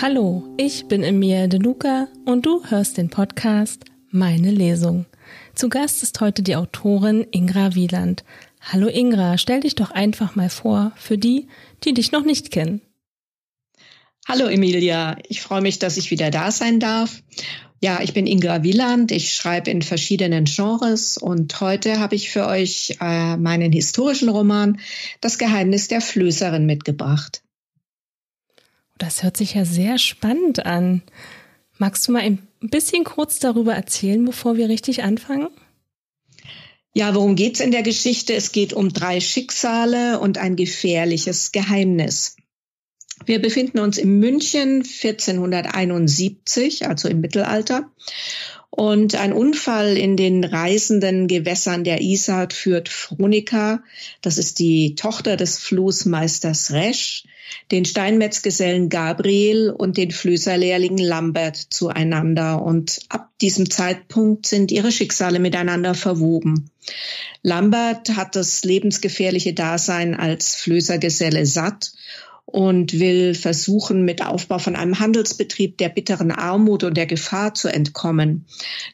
Hallo, ich bin Emilia De Luca und du hörst den Podcast Meine Lesung. Zu Gast ist heute die Autorin Ingra Wieland. Hallo Ingra, stell dich doch einfach mal vor für die, die dich noch nicht kennen. Hallo Emilia, ich freue mich, dass ich wieder da sein darf. Ja, ich bin Inga Wieland, ich schreibe in verschiedenen Genres und heute habe ich für euch äh, meinen historischen Roman Das Geheimnis der Flößerin mitgebracht. Das hört sich ja sehr spannend an. Magst du mal ein bisschen kurz darüber erzählen, bevor wir richtig anfangen? Ja, worum geht's in der Geschichte? Es geht um drei Schicksale und ein gefährliches Geheimnis. Wir befinden uns in München 1471, also im Mittelalter. Und ein Unfall in den reisenden Gewässern der Isar führt Fronika, das ist die Tochter des Floßmeisters Resch, den Steinmetzgesellen Gabriel und den Flößerlehrling Lambert zueinander. Und ab diesem Zeitpunkt sind ihre Schicksale miteinander verwoben. Lambert hat das lebensgefährliche Dasein als Flößergeselle satt und will versuchen, mit Aufbau von einem Handelsbetrieb der bitteren Armut und der Gefahr zu entkommen.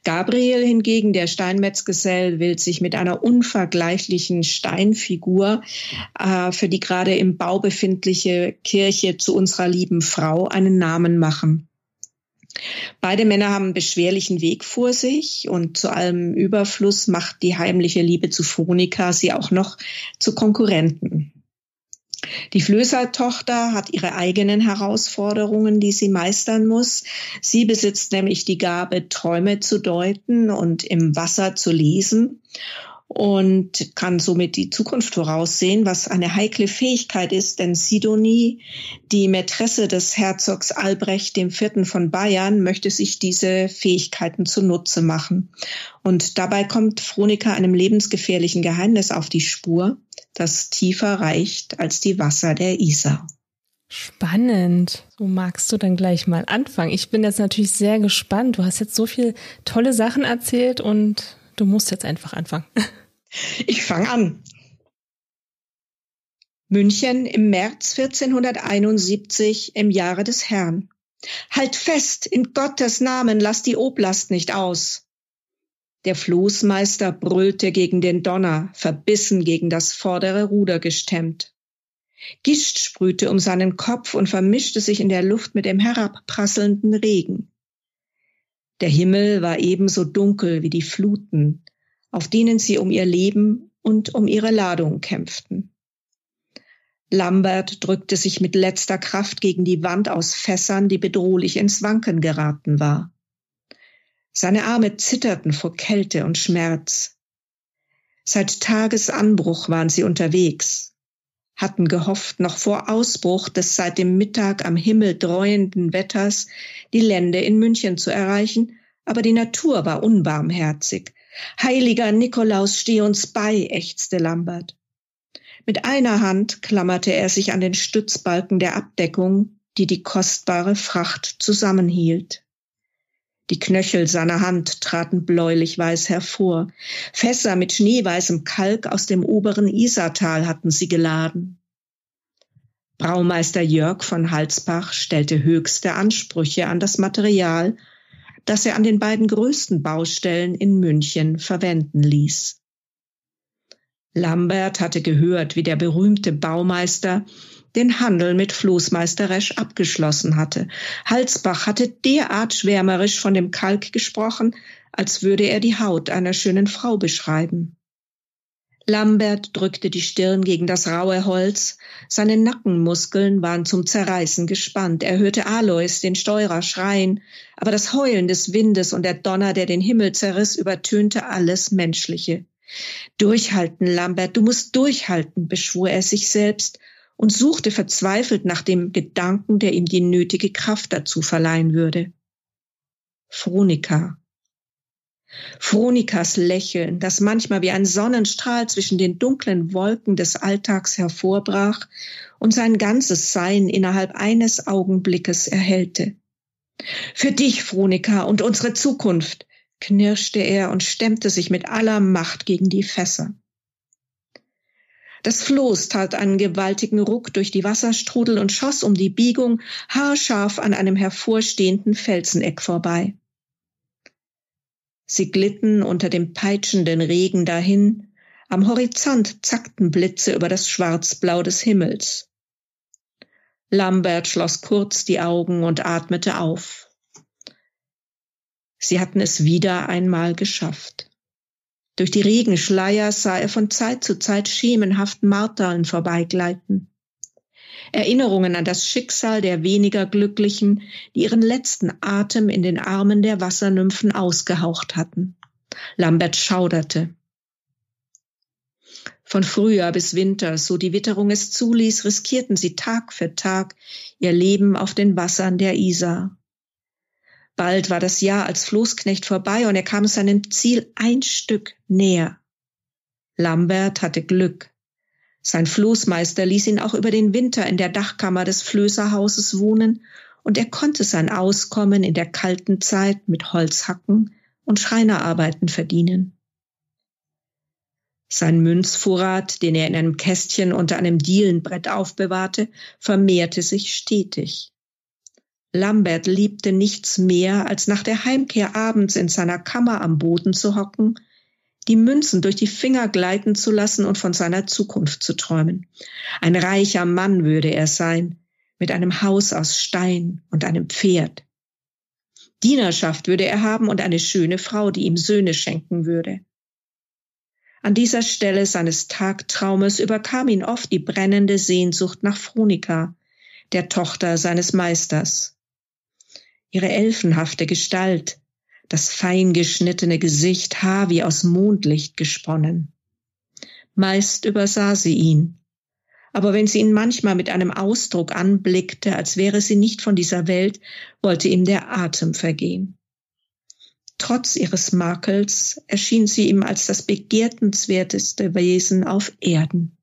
Gabriel hingegen, der Steinmetzgesell, will sich mit einer unvergleichlichen Steinfigur äh, für die gerade im Bau befindliche Kirche zu unserer lieben Frau einen Namen machen. Beide Männer haben einen beschwerlichen Weg vor sich und zu allem Überfluss macht die heimliche Liebe zu Phonika sie auch noch zu Konkurrenten. Die Flößertochter hat ihre eigenen Herausforderungen, die sie meistern muss. Sie besitzt nämlich die Gabe, Träume zu deuten und im Wasser zu lesen und kann somit die Zukunft voraussehen, was eine heikle Fähigkeit ist, denn Sidonie, die Mätresse des Herzogs Albrecht IV. von Bayern, möchte sich diese Fähigkeiten zunutze machen. Und dabei kommt Fronika einem lebensgefährlichen Geheimnis auf die Spur, das tiefer reicht als die Wasser der Isar. Spannend. So magst du dann gleich mal anfangen. Ich bin jetzt natürlich sehr gespannt. Du hast jetzt so viele tolle Sachen erzählt und du musst jetzt einfach anfangen. Ich fange an. München im März 1471 im Jahre des Herrn. Halt fest, in Gottes Namen, lass die Oblast nicht aus. Der Floßmeister brüllte gegen den Donner, verbissen gegen das vordere Ruder gestemmt. Gischt sprühte um seinen Kopf und vermischte sich in der Luft mit dem herabprasselnden Regen. Der Himmel war ebenso dunkel wie die Fluten, auf denen sie um ihr Leben und um ihre Ladung kämpften. Lambert drückte sich mit letzter Kraft gegen die Wand aus Fässern, die bedrohlich ins Wanken geraten war. Seine Arme zitterten vor Kälte und Schmerz. Seit Tagesanbruch waren sie unterwegs, hatten gehofft, noch vor Ausbruch des seit dem Mittag am Himmel dreuenden Wetters die Lände in München zu erreichen, aber die Natur war unbarmherzig. Heiliger Nikolaus, steh uns bei, ächzte Lambert. Mit einer Hand klammerte er sich an den Stützbalken der Abdeckung, die die kostbare Fracht zusammenhielt. Die Knöchel seiner Hand traten bläulich weiß hervor. Fässer mit schneeweißem Kalk aus dem oberen Isartal hatten sie geladen. Braumeister Jörg von Halsbach stellte höchste Ansprüche an das Material, das er an den beiden größten Baustellen in München verwenden ließ. Lambert hatte gehört, wie der berühmte Baumeister den Handel mit Floßmeister Resch abgeschlossen hatte. Halsbach hatte derart schwärmerisch von dem Kalk gesprochen, als würde er die Haut einer schönen Frau beschreiben. Lambert drückte die Stirn gegen das raue Holz, seine Nackenmuskeln waren zum Zerreißen gespannt. Er hörte Alois, den Steurer, schreien, aber das Heulen des Windes und der Donner, der den Himmel zerriss, übertönte alles Menschliche. Durchhalten, Lambert, du musst durchhalten, beschwor er sich selbst und suchte verzweifelt nach dem Gedanken, der ihm die nötige Kraft dazu verleihen würde. Fronika. Fronikas Lächeln, das manchmal wie ein Sonnenstrahl zwischen den dunklen Wolken des Alltags hervorbrach und sein ganzes Sein innerhalb eines Augenblickes erhellte. Für dich, Fronika, und unsere Zukunft, knirschte er und stemmte sich mit aller Macht gegen die Fässer. Das Floß tat einen gewaltigen Ruck durch die Wasserstrudel und schoss um die Biegung haarscharf an einem hervorstehenden Felseneck vorbei. Sie glitten unter dem peitschenden Regen dahin, am Horizont zackten Blitze über das Schwarzblau des Himmels. Lambert schloss kurz die Augen und atmete auf. Sie hatten es wieder einmal geschafft. Durch die Regenschleier sah er von Zeit zu Zeit schemenhaft Marterln vorbeigleiten. Erinnerungen an das Schicksal der weniger Glücklichen, die ihren letzten Atem in den Armen der Wassernymphen ausgehaucht hatten. Lambert schauderte. Von Frühjahr bis Winter, so die Witterung es zuließ, riskierten sie Tag für Tag ihr Leben auf den Wassern der Isar. Bald war das Jahr als Floßknecht vorbei und er kam seinem Ziel ein Stück näher. Lambert hatte Glück. Sein Floßmeister ließ ihn auch über den Winter in der Dachkammer des Flößerhauses wohnen und er konnte sein Auskommen in der kalten Zeit mit Holzhacken und Schreinerarbeiten verdienen. Sein Münzvorrat, den er in einem Kästchen unter einem Dielenbrett aufbewahrte, vermehrte sich stetig. Lambert liebte nichts mehr, als nach der Heimkehr abends in seiner Kammer am Boden zu hocken, die Münzen durch die Finger gleiten zu lassen und von seiner Zukunft zu träumen. Ein reicher Mann würde er sein, mit einem Haus aus Stein und einem Pferd. Dienerschaft würde er haben und eine schöne Frau, die ihm Söhne schenken würde. An dieser Stelle seines Tagtraumes überkam ihn oft die brennende Sehnsucht nach Phronika, der Tochter seines Meisters. Ihre elfenhafte Gestalt, das fein geschnittene Gesicht, Haar wie aus Mondlicht gesponnen. Meist übersah sie ihn, aber wenn sie ihn manchmal mit einem Ausdruck anblickte, als wäre sie nicht von dieser Welt, wollte ihm der Atem vergehen. Trotz ihres Makels erschien sie ihm als das begehrtenswerteste Wesen auf Erden.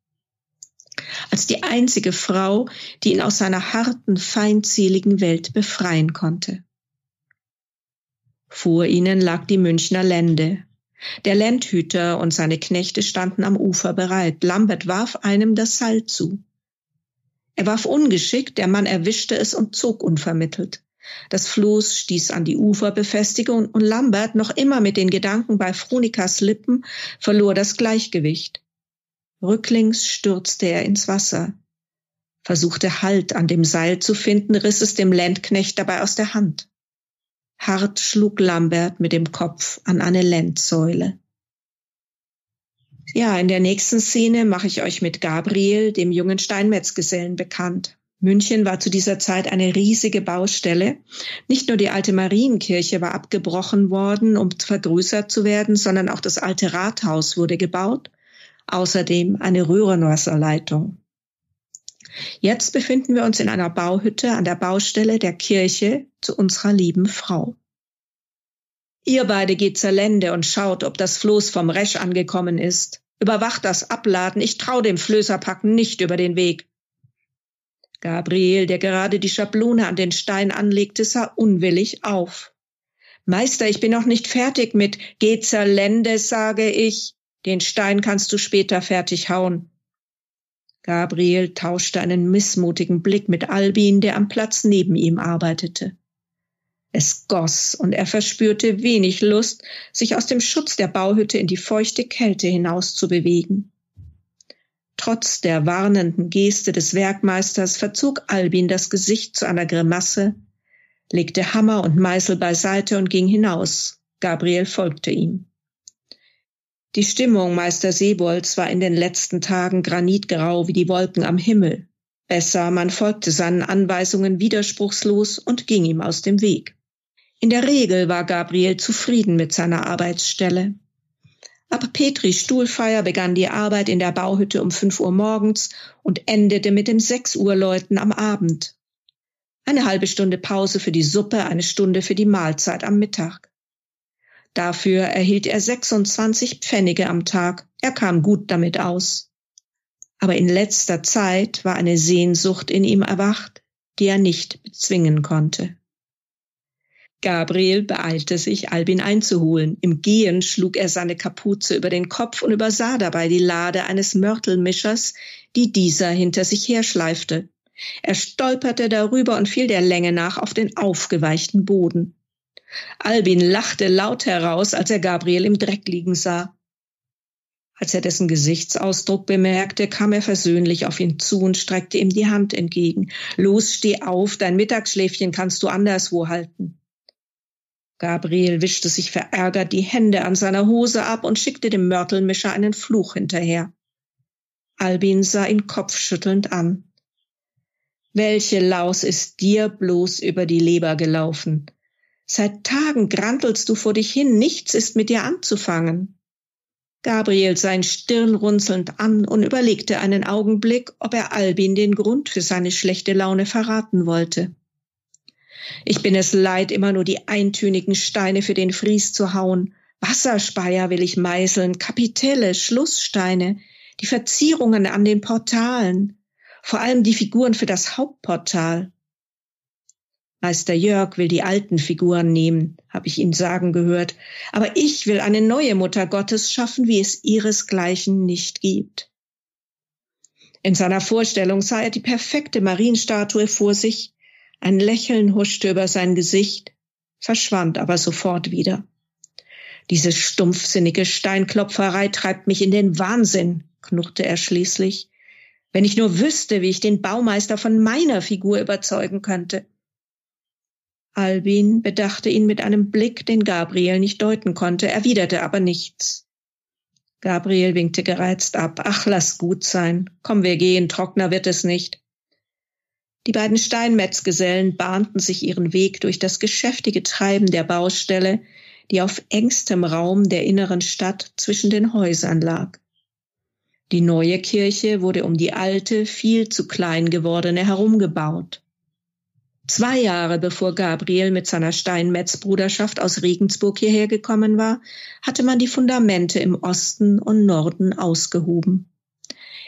Als die einzige Frau, die ihn aus seiner harten, feindseligen Welt befreien konnte. Vor ihnen lag die Münchner Lände. Der Ländhüter und seine Knechte standen am Ufer bereit. Lambert warf einem das Seil zu. Er warf ungeschickt, der Mann erwischte es und zog unvermittelt. Das Floß stieß an die Uferbefestigung und Lambert, noch immer mit den Gedanken bei Fronikas Lippen, verlor das Gleichgewicht. Rücklings stürzte er ins Wasser, versuchte Halt an dem Seil zu finden, riss es dem Landknecht dabei aus der Hand. Hart schlug Lambert mit dem Kopf an eine Lendsäule. Ja, in der nächsten Szene mache ich euch mit Gabriel, dem jungen Steinmetzgesellen, bekannt. München war zu dieser Zeit eine riesige Baustelle. Nicht nur die alte Marienkirche war abgebrochen worden, um vergrößert zu werden, sondern auch das alte Rathaus wurde gebaut. Außerdem eine Röhrenwasserleitung. Jetzt befinden wir uns in einer Bauhütte an der Baustelle der Kirche zu unserer lieben Frau. Ihr beide geht zur Lände und schaut, ob das Floß vom Resch angekommen ist. Überwacht das Abladen. Ich trau dem Flößerpacken nicht über den Weg. Gabriel, der gerade die Schablone an den Stein anlegte, sah unwillig auf. Meister, ich bin noch nicht fertig mit Geh zur Lände, sage ich. Den Stein kannst du später fertig hauen. Gabriel tauschte einen missmutigen Blick mit Albin, der am Platz neben ihm arbeitete. Es goss, und er verspürte wenig Lust, sich aus dem Schutz der Bauhütte in die feuchte Kälte hinauszubewegen. Trotz der warnenden Geste des Werkmeisters verzog Albin das Gesicht zu einer Grimasse, legte Hammer und Meißel beiseite und ging hinaus. Gabriel folgte ihm. Die Stimmung Meister Sebolds war in den letzten Tagen granitgrau wie die Wolken am Himmel. Besser, man folgte seinen Anweisungen widerspruchslos und ging ihm aus dem Weg. In der Regel war Gabriel zufrieden mit seiner Arbeitsstelle. Ab Petris Stuhlfeier begann die Arbeit in der Bauhütte um fünf Uhr morgens und endete mit dem sechs Uhr Läuten am Abend. Eine halbe Stunde Pause für die Suppe, eine Stunde für die Mahlzeit am Mittag. Dafür erhielt er 26 Pfennige am Tag. Er kam gut damit aus. Aber in letzter Zeit war eine Sehnsucht in ihm erwacht, die er nicht bezwingen konnte. Gabriel beeilte sich, Albin einzuholen. Im Gehen schlug er seine Kapuze über den Kopf und übersah dabei die Lade eines Mörtelmischers, die dieser hinter sich herschleifte. Er stolperte darüber und fiel der Länge nach auf den aufgeweichten Boden. Albin lachte laut heraus, als er Gabriel im Dreck liegen sah. Als er dessen Gesichtsausdruck bemerkte, kam er versöhnlich auf ihn zu und streckte ihm die Hand entgegen. Los, steh auf, dein Mittagsschläfchen kannst du anderswo halten. Gabriel wischte sich verärgert die Hände an seiner Hose ab und schickte dem Mörtelmischer einen Fluch hinterher. Albin sah ihn kopfschüttelnd an. Welche Laus ist dir bloß über die Leber gelaufen? Seit Tagen grantelst du vor dich hin, nichts ist mit dir anzufangen. Gabriel sein Stirn runzelnd an und überlegte einen Augenblick, ob er Albin den Grund für seine schlechte Laune verraten wollte. Ich bin es leid, immer nur die eintönigen Steine für den Fries zu hauen. Wasserspeier will ich meißeln, Kapitelle, Schlusssteine, die Verzierungen an den Portalen, vor allem die Figuren für das Hauptportal. Meister Jörg will die alten Figuren nehmen, habe ich ihn sagen gehört, aber ich will eine neue Mutter Gottes schaffen, wie es ihresgleichen nicht gibt. In seiner Vorstellung sah er die perfekte Marienstatue vor sich, ein Lächeln huschte über sein Gesicht, verschwand aber sofort wieder. Diese stumpfsinnige Steinklopferei treibt mich in den Wahnsinn, knurrte er schließlich. Wenn ich nur wüsste, wie ich den Baumeister von meiner Figur überzeugen könnte. Albin bedachte ihn mit einem Blick, den Gabriel nicht deuten konnte, erwiderte aber nichts. Gabriel winkte gereizt ab. Ach, lass gut sein. Komm, wir gehen, trockener wird es nicht. Die beiden Steinmetzgesellen bahnten sich ihren Weg durch das geschäftige Treiben der Baustelle, die auf engstem Raum der inneren Stadt zwischen den Häusern lag. Die neue Kirche wurde um die alte, viel zu klein gewordene herumgebaut. Zwei Jahre bevor Gabriel mit seiner Steinmetzbruderschaft aus Regensburg hierher gekommen war, hatte man die Fundamente im Osten und Norden ausgehoben.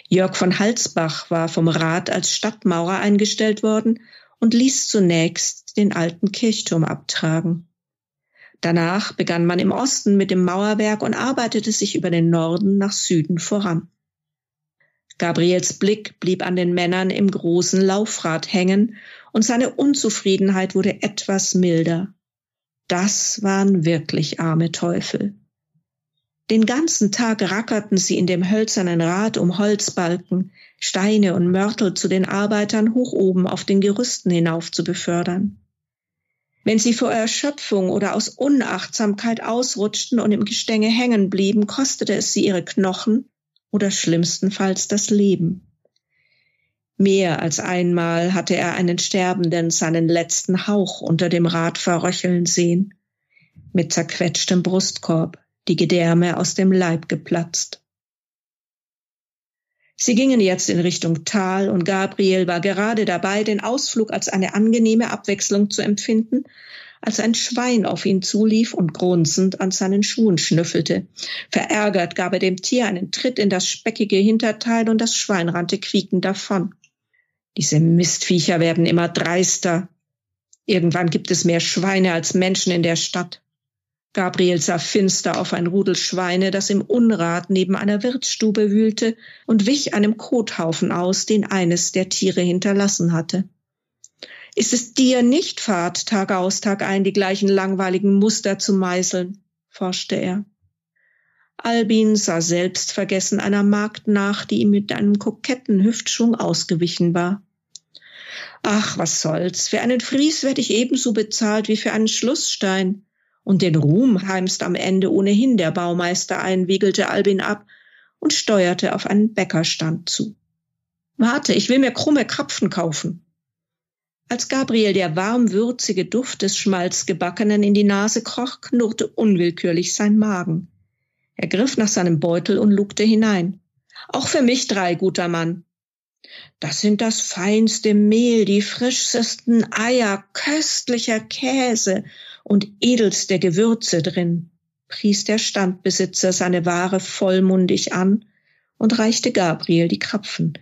Jörg von Halsbach war vom Rat als Stadtmaurer eingestellt worden und ließ zunächst den alten Kirchturm abtragen. Danach begann man im Osten mit dem Mauerwerk und arbeitete sich über den Norden nach Süden voran. Gabriels Blick blieb an den Männern im großen Laufrad hängen und seine Unzufriedenheit wurde etwas milder. Das waren wirklich arme Teufel. Den ganzen Tag rackerten sie in dem hölzernen Rad um Holzbalken, Steine und Mörtel zu den Arbeitern hoch oben auf den Gerüsten hinauf zu befördern. Wenn sie vor Erschöpfung oder aus Unachtsamkeit ausrutschten und im Gestänge hängen blieben, kostete es sie ihre Knochen oder schlimmstenfalls das Leben. Mehr als einmal hatte er einen Sterbenden seinen letzten Hauch unter dem Rad verröcheln sehen, mit zerquetschtem Brustkorb, die Gedärme aus dem Leib geplatzt. Sie gingen jetzt in Richtung Tal und Gabriel war gerade dabei, den Ausflug als eine angenehme Abwechslung zu empfinden, als ein Schwein auf ihn zulief und grunzend an seinen Schuhen schnüffelte. Verärgert gab er dem Tier einen Tritt in das speckige Hinterteil und das Schwein rannte quiekend davon. Diese Mistviecher werden immer dreister. Irgendwann gibt es mehr Schweine als Menschen in der Stadt. Gabriel sah finster auf ein Rudel Schweine, das im Unrat neben einer Wirtsstube wühlte, und wich einem Kothaufen aus, den eines der Tiere hinterlassen hatte. Ist es dir nicht Fahrt, Tag aus, Tag ein die gleichen langweiligen Muster zu meißeln? forschte er. Albin sah selbstvergessen einer Magd nach, die ihm mit einem koketten Hüftschwung ausgewichen war. Ach, was soll's. Für einen Fries werde ich ebenso bezahlt wie für einen Schlussstein. Und den Ruhm heimst am Ende ohnehin der Baumeister ein, wiegelte Albin ab und steuerte auf einen Bäckerstand zu. Warte, ich will mir krumme Krapfen kaufen. Als Gabriel der warm würzige Duft des Schmalzgebackenen in die Nase kroch, knurrte unwillkürlich sein Magen. Er griff nach seinem Beutel und lugte hinein. Auch für mich drei, guter Mann. Das sind das feinste Mehl, die frischesten Eier, köstlicher Käse und edelste Gewürze drin, pries der Standbesitzer seine Ware vollmundig an und reichte Gabriel die Krapfen.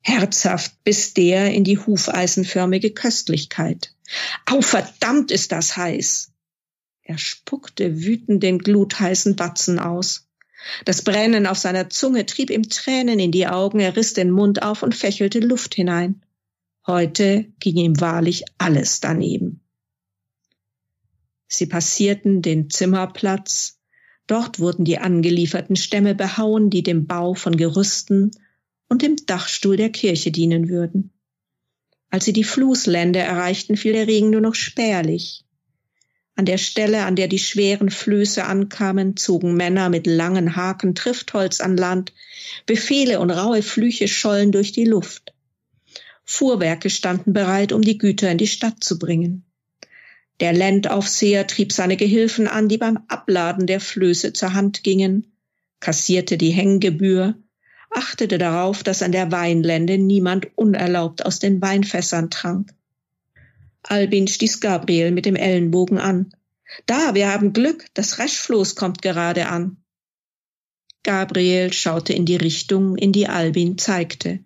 Herzhaft bis der in die hufeisenförmige Köstlichkeit. Au, verdammt ist das heiß! Er spuckte wütend den glutheißen Batzen aus. Das Brennen auf seiner Zunge trieb ihm Tränen in die Augen, er riss den Mund auf und fächelte Luft hinein. Heute ging ihm wahrlich alles daneben. Sie passierten den Zimmerplatz. Dort wurden die angelieferten Stämme behauen, die dem Bau von Gerüsten und dem Dachstuhl der Kirche dienen würden. Als sie die Flußlände erreichten, fiel der Regen nur noch spärlich. An der Stelle, an der die schweren Flöße ankamen, zogen Männer mit langen Haken Triftholz an Land. Befehle und raue Flüche schollen durch die Luft. Fuhrwerke standen bereit, um die Güter in die Stadt zu bringen. Der Landaufseher trieb seine Gehilfen an, die beim Abladen der Flöße zur Hand gingen, kassierte die Hänggebühr, achtete darauf, dass an der Weinlände niemand unerlaubt aus den Weinfässern trank. Albin stieß Gabriel mit dem Ellenbogen an. Da, wir haben Glück, das Reschfloß kommt gerade an. Gabriel schaute in die Richtung, in die Albin zeigte.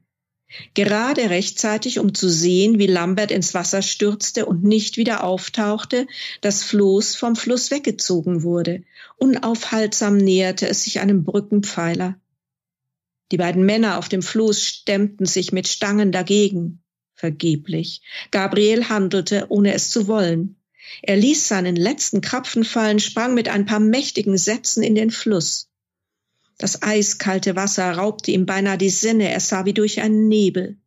Gerade rechtzeitig, um zu sehen, wie Lambert ins Wasser stürzte und nicht wieder auftauchte, das Floß vom Fluss weggezogen wurde. Unaufhaltsam näherte es sich einem Brückenpfeiler. Die beiden Männer auf dem Floß stemmten sich mit Stangen dagegen vergeblich. Gabriel handelte, ohne es zu wollen. Er ließ seinen letzten Krapfen fallen, sprang mit ein paar mächtigen Sätzen in den Fluss. Das eiskalte Wasser raubte ihm beinahe die Sinne, er sah wie durch einen Nebel.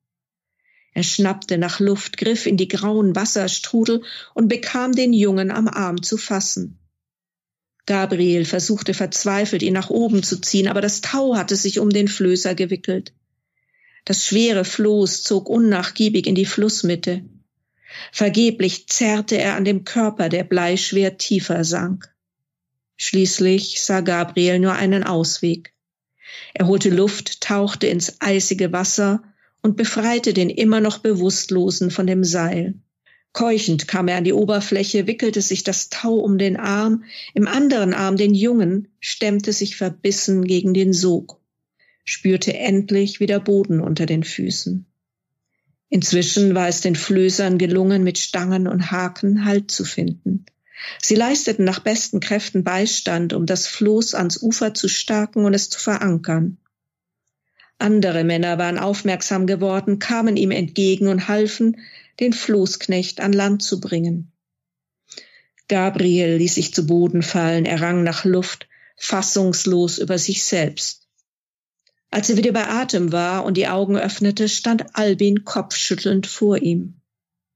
Er schnappte nach Luft, griff in die grauen Wasserstrudel und bekam den Jungen am Arm zu fassen. Gabriel versuchte verzweifelt, ihn nach oben zu ziehen, aber das Tau hatte sich um den Flößer gewickelt. Das schwere Floß zog unnachgiebig in die Flussmitte. Vergeblich zerrte er an dem Körper, der bleischwer tiefer sank. Schließlich sah Gabriel nur einen Ausweg. Er holte Luft, tauchte ins eisige Wasser und befreite den immer noch Bewusstlosen von dem Seil. Keuchend kam er an die Oberfläche, wickelte sich das Tau um den Arm, im anderen Arm den Jungen, stemmte sich verbissen gegen den Sog spürte endlich wieder Boden unter den Füßen. Inzwischen war es den Flößern gelungen, mit Stangen und Haken Halt zu finden. Sie leisteten nach besten Kräften Beistand, um das Floß ans Ufer zu stärken und es zu verankern. Andere Männer waren aufmerksam geworden, kamen ihm entgegen und halfen, den Floßknecht an Land zu bringen. Gabriel ließ sich zu Boden fallen, er rang nach Luft, fassungslos über sich selbst. Als er wieder bei Atem war und die Augen öffnete, stand Albin kopfschüttelnd vor ihm.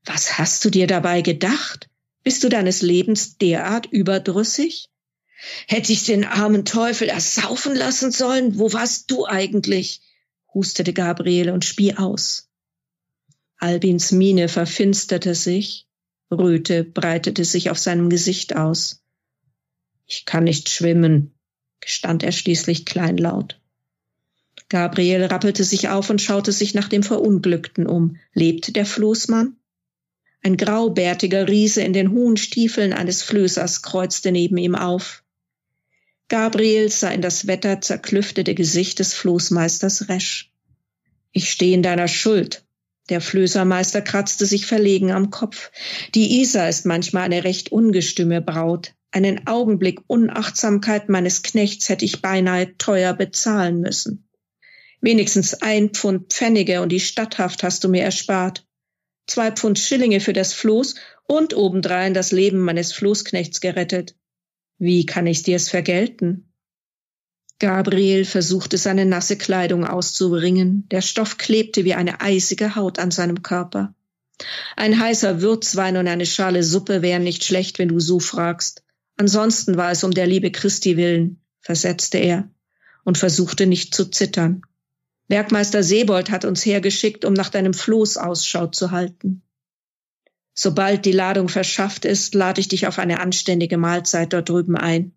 Was hast du dir dabei gedacht? Bist du deines Lebens derart überdrüssig? Hätte ich den armen Teufel ersaufen lassen sollen? Wo warst du eigentlich? hustete Gabriel und spie aus. Albins Miene verfinsterte sich, Röte breitete sich auf seinem Gesicht aus. Ich kann nicht schwimmen, gestand er schließlich kleinlaut. Gabriel rappelte sich auf und schaute sich nach dem Verunglückten um. Lebt der Floßmann? Ein graubärtiger Riese in den hohen Stiefeln eines Flößers kreuzte neben ihm auf. Gabriel sah in das wetterzerklüftete Gesicht des Floßmeisters Resch. Ich stehe in deiner Schuld. Der Flößermeister kratzte sich verlegen am Kopf. Die Isar ist manchmal eine recht ungestüme Braut. Einen Augenblick Unachtsamkeit meines Knechts hätte ich beinahe teuer bezahlen müssen. Wenigstens ein Pfund Pfennige und die Stadthaft hast du mir erspart. Zwei Pfund Schillinge für das Floß und obendrein das Leben meines Floßknechts gerettet. Wie kann ich dir's vergelten? Gabriel versuchte seine nasse Kleidung auszubringen. Der Stoff klebte wie eine eisige Haut an seinem Körper. Ein heißer Würzwein und eine Schale Suppe wären nicht schlecht, wenn du so fragst. Ansonsten war es um der Liebe Christi willen, versetzte er und versuchte nicht zu zittern. Werkmeister Sebold hat uns hergeschickt, um nach deinem Floß Ausschau zu halten. Sobald die Ladung verschafft ist, lade ich dich auf eine anständige Mahlzeit dort drüben ein.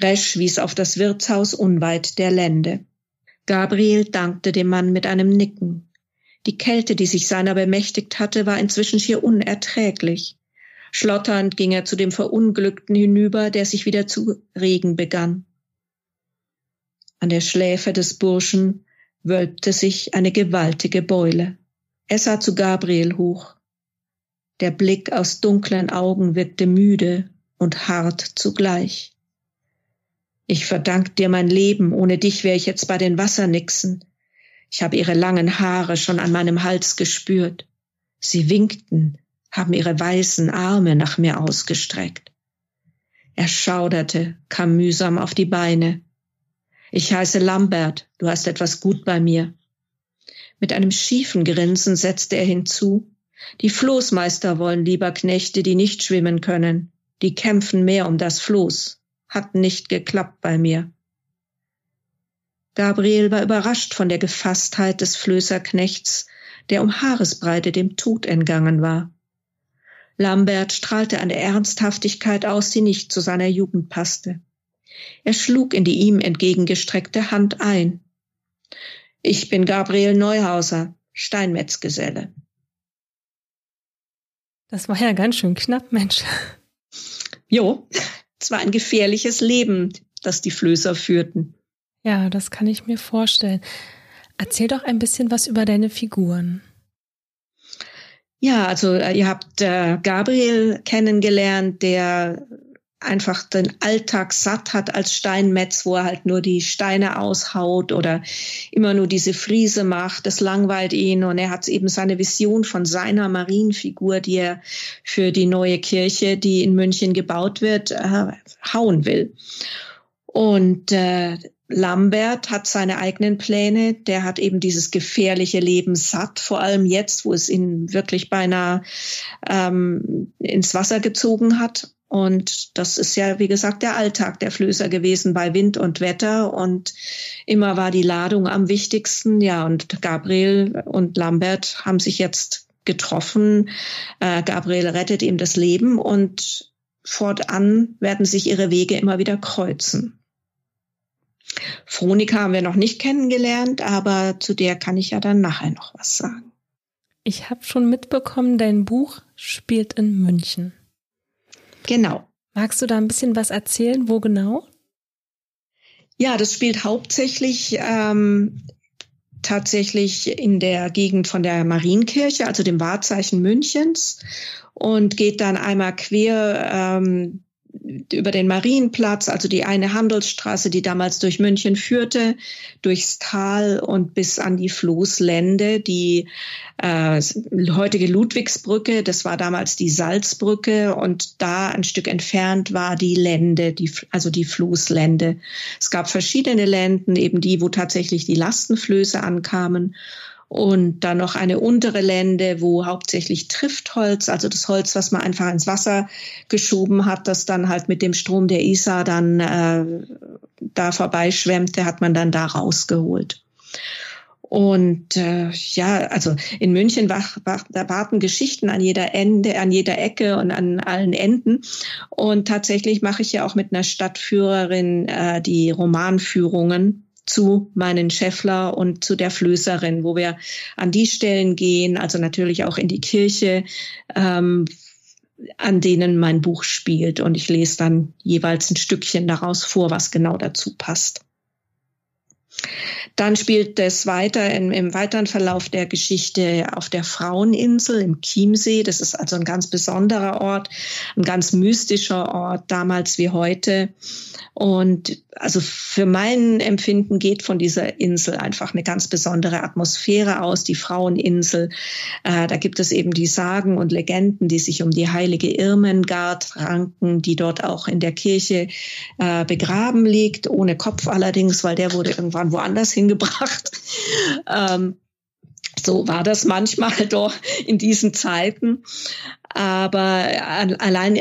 Resch wies auf das Wirtshaus unweit der Lände. Gabriel dankte dem Mann mit einem Nicken. Die Kälte, die sich seiner bemächtigt hatte, war inzwischen schier unerträglich. Schlotternd ging er zu dem Verunglückten hinüber, der sich wieder zu regen begann. An der Schläfe des Burschen wölbte sich eine gewaltige Beule. Er sah zu Gabriel hoch. Der Blick aus dunklen Augen wirkte müde und hart zugleich. Ich verdank dir mein Leben, ohne dich wäre ich jetzt bei den Wassernixen. Ich habe ihre langen Haare schon an meinem Hals gespürt. Sie winkten, haben ihre weißen Arme nach mir ausgestreckt. Er schauderte, kam mühsam auf die Beine. Ich heiße Lambert, du hast etwas gut bei mir. Mit einem schiefen Grinsen setzte er hinzu, die Floßmeister wollen lieber Knechte, die nicht schwimmen können. Die kämpfen mehr um das Floß. Hat nicht geklappt bei mir. Gabriel war überrascht von der Gefasstheit des Flößerknechts, der um Haaresbreite dem Tod entgangen war. Lambert strahlte eine Ernsthaftigkeit aus, die nicht zu seiner Jugend passte. Er schlug in die ihm entgegengestreckte Hand ein. Ich bin Gabriel Neuhauser, Steinmetzgeselle. Das war ja ganz schön knapp, Mensch. Jo, es war ein gefährliches Leben, das die Flößer führten. Ja, das kann ich mir vorstellen. Erzähl doch ein bisschen was über deine Figuren. Ja, also äh, ihr habt äh, Gabriel kennengelernt, der einfach den Alltag satt hat als Steinmetz, wo er halt nur die Steine aushaut oder immer nur diese Friese macht. Das langweilt ihn und er hat eben seine Vision von seiner Marienfigur, die er für die neue Kirche, die in München gebaut wird, äh, hauen will. Und äh, Lambert hat seine eigenen Pläne. Der hat eben dieses gefährliche Leben satt, vor allem jetzt, wo es ihn wirklich beinahe ähm, ins Wasser gezogen hat. Und das ist ja, wie gesagt, der Alltag der Flößer gewesen bei Wind und Wetter. Und immer war die Ladung am wichtigsten. Ja, und Gabriel und Lambert haben sich jetzt getroffen. Äh, Gabriel rettet ihm das Leben und fortan werden sich ihre Wege immer wieder kreuzen. Fronika haben wir noch nicht kennengelernt, aber zu der kann ich ja dann nachher noch was sagen. Ich habe schon mitbekommen, dein Buch spielt in München. Genau. Magst du da ein bisschen was erzählen? Wo genau? Ja, das spielt hauptsächlich ähm, tatsächlich in der Gegend von der Marienkirche, also dem Wahrzeichen Münchens, und geht dann einmal quer ähm, über den Marienplatz, also die eine Handelsstraße, die damals durch München führte, durchs Tal und bis an die Floßlände, die äh, heutige Ludwigsbrücke, das war damals die Salzbrücke und da ein Stück entfernt war die Lände, die, also die Floßlände. Es gab verschiedene Länden, eben die, wo tatsächlich die Lastenflöße ankamen und dann noch eine untere Lände, wo hauptsächlich Triftholz, also das Holz, was man einfach ins Wasser geschoben hat, das dann halt mit dem Strom der Isar dann äh, da vorbeischwemmte, hat man dann da rausgeholt. Und äh, ja, also in München wach, wach, da warten Geschichten an jeder Ende, an jeder Ecke und an allen Enden. Und tatsächlich mache ich ja auch mit einer Stadtführerin äh, die Romanführungen zu meinen Scheffler und zu der Flößerin, wo wir an die Stellen gehen, also natürlich auch in die Kirche, ähm, an denen mein Buch spielt. Und ich lese dann jeweils ein Stückchen daraus vor, was genau dazu passt. Dann spielt es weiter im, im, weiteren Verlauf der Geschichte auf der Fraueninsel im Chiemsee. Das ist also ein ganz besonderer Ort, ein ganz mystischer Ort, damals wie heute. Und also für mein Empfinden geht von dieser Insel einfach eine ganz besondere Atmosphäre aus, die Fraueninsel. Äh, da gibt es eben die Sagen und Legenden, die sich um die heilige Irmengard ranken, die dort auch in der Kirche äh, begraben liegt, ohne Kopf allerdings, weil der wurde irgendwann woanders hingebracht. Ähm, so war das manchmal doch in diesen Zeiten. Aber allein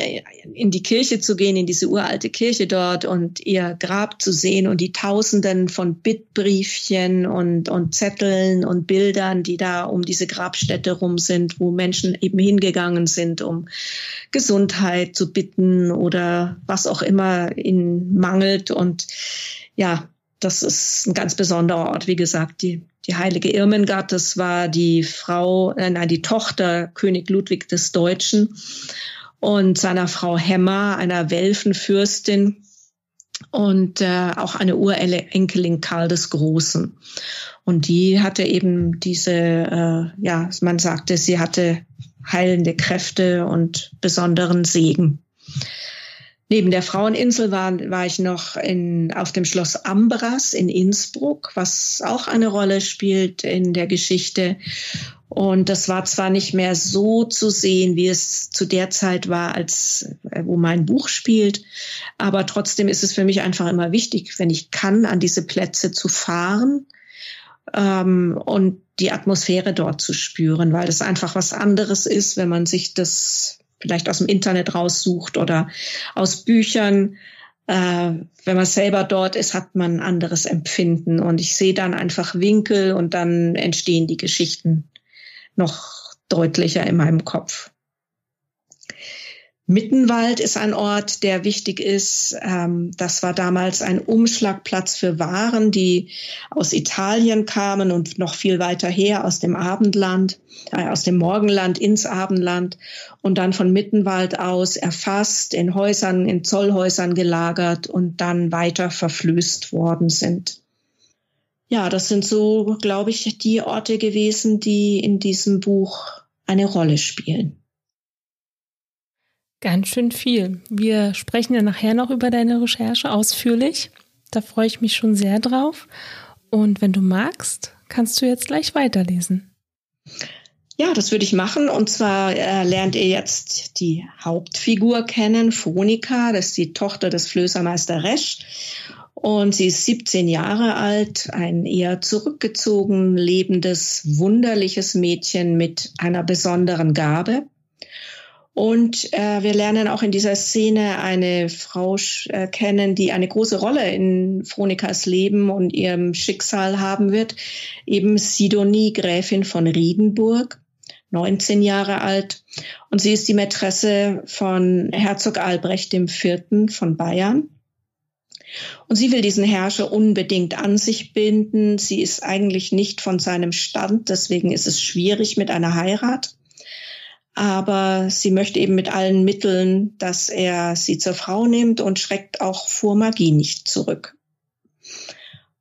in die Kirche zu gehen, in diese uralte Kirche dort und ihr Grab zu sehen und die Tausenden von Bittbriefchen und, und Zetteln und Bildern, die da um diese Grabstätte rum sind, wo Menschen eben hingegangen sind, um Gesundheit zu bitten oder was auch immer ihnen mangelt. Und ja, das ist ein ganz besonderer Ort. Wie gesagt, die die heilige Irmengard, das war die Frau, äh, nein, die Tochter König Ludwig des Deutschen und seiner Frau Hemmer, einer Welfenfürstin, und äh, auch eine Urenkelin Karl des Großen. Und die hatte eben diese, äh, ja, man sagte, sie hatte heilende Kräfte und besonderen Segen. Neben der Fraueninsel war, war ich noch in, auf dem Schloss Ambras in Innsbruck, was auch eine Rolle spielt in der Geschichte. Und das war zwar nicht mehr so zu sehen, wie es zu der Zeit war, als wo mein Buch spielt, aber trotzdem ist es für mich einfach immer wichtig, wenn ich kann, an diese Plätze zu fahren ähm, und die Atmosphäre dort zu spüren, weil es einfach was anderes ist, wenn man sich das vielleicht aus dem Internet raussucht oder aus Büchern. Äh, wenn man selber dort ist, hat man ein anderes Empfinden und ich sehe dann einfach Winkel und dann entstehen die Geschichten noch deutlicher in meinem Kopf. Mittenwald ist ein Ort, der wichtig ist. Ähm, das war damals ein Umschlagplatz für Waren, die aus Italien kamen und noch viel weiter her aus dem Abendland, äh, aus dem Morgenland ins Abendland und dann von Mittenwald aus erfasst, in Häusern, in Zollhäusern gelagert und dann weiter verflößt worden sind. Ja, das sind so, glaube ich, die Orte gewesen, die in diesem Buch eine Rolle spielen. Ganz schön viel. Wir sprechen ja nachher noch über deine Recherche ausführlich. Da freue ich mich schon sehr drauf. Und wenn du magst, kannst du jetzt gleich weiterlesen. Ja, das würde ich machen. Und zwar äh, lernt ihr jetzt die Hauptfigur kennen, Phonika. Das ist die Tochter des Flößermeister Resch. Und sie ist 17 Jahre alt, ein eher zurückgezogen lebendes, wunderliches Mädchen mit einer besonderen Gabe. Und äh, wir lernen auch in dieser Szene eine Frau äh, kennen, die eine große Rolle in Phronikas Leben und ihrem Schicksal haben wird. Eben Sidonie, Gräfin von Riedenburg, 19 Jahre alt. Und sie ist die Mätresse von Herzog Albrecht IV. von Bayern. Und sie will diesen Herrscher unbedingt an sich binden. Sie ist eigentlich nicht von seinem Stand, deswegen ist es schwierig mit einer Heirat aber sie möchte eben mit allen Mitteln, dass er sie zur Frau nimmt und schreckt auch vor Magie nicht zurück.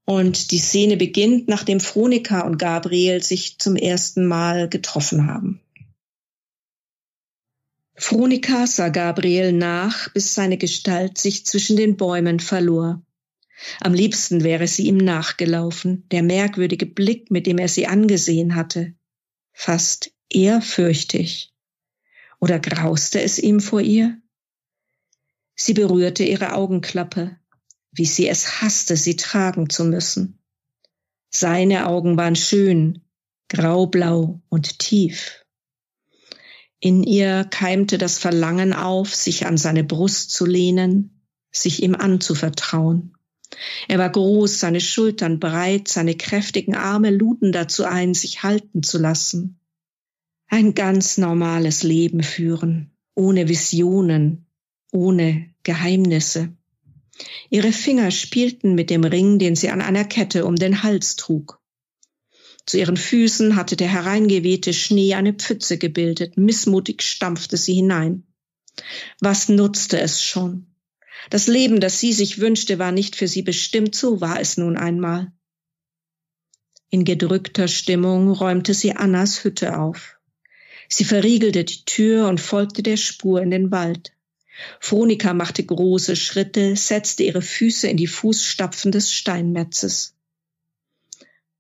Und die Szene beginnt, nachdem Fronika und Gabriel sich zum ersten Mal getroffen haben. Fronika sah Gabriel nach, bis seine Gestalt sich zwischen den Bäumen verlor. Am liebsten wäre sie ihm nachgelaufen, der merkwürdige Blick, mit dem er sie angesehen hatte. Fast ehrfürchtig. Oder grauste es ihm vor ihr? Sie berührte ihre Augenklappe, wie sie es hasste, sie tragen zu müssen. Seine Augen waren schön, graublau und tief. In ihr keimte das Verlangen auf, sich an seine Brust zu lehnen, sich ihm anzuvertrauen. Er war groß, seine Schultern breit, seine kräftigen Arme luden dazu ein, sich halten zu lassen ein ganz normales Leben führen, ohne Visionen, ohne Geheimnisse. Ihre Finger spielten mit dem Ring, den sie an einer Kette um den Hals trug. Zu ihren Füßen hatte der hereingewehte Schnee eine Pfütze gebildet, missmutig stampfte sie hinein. Was nutzte es schon? Das Leben, das sie sich wünschte, war nicht für sie bestimmt, so war es nun einmal. In gedrückter Stimmung räumte sie Annas Hütte auf. Sie verriegelte die Tür und folgte der Spur in den Wald. Phonika machte große Schritte, setzte ihre Füße in die Fußstapfen des Steinmetzes.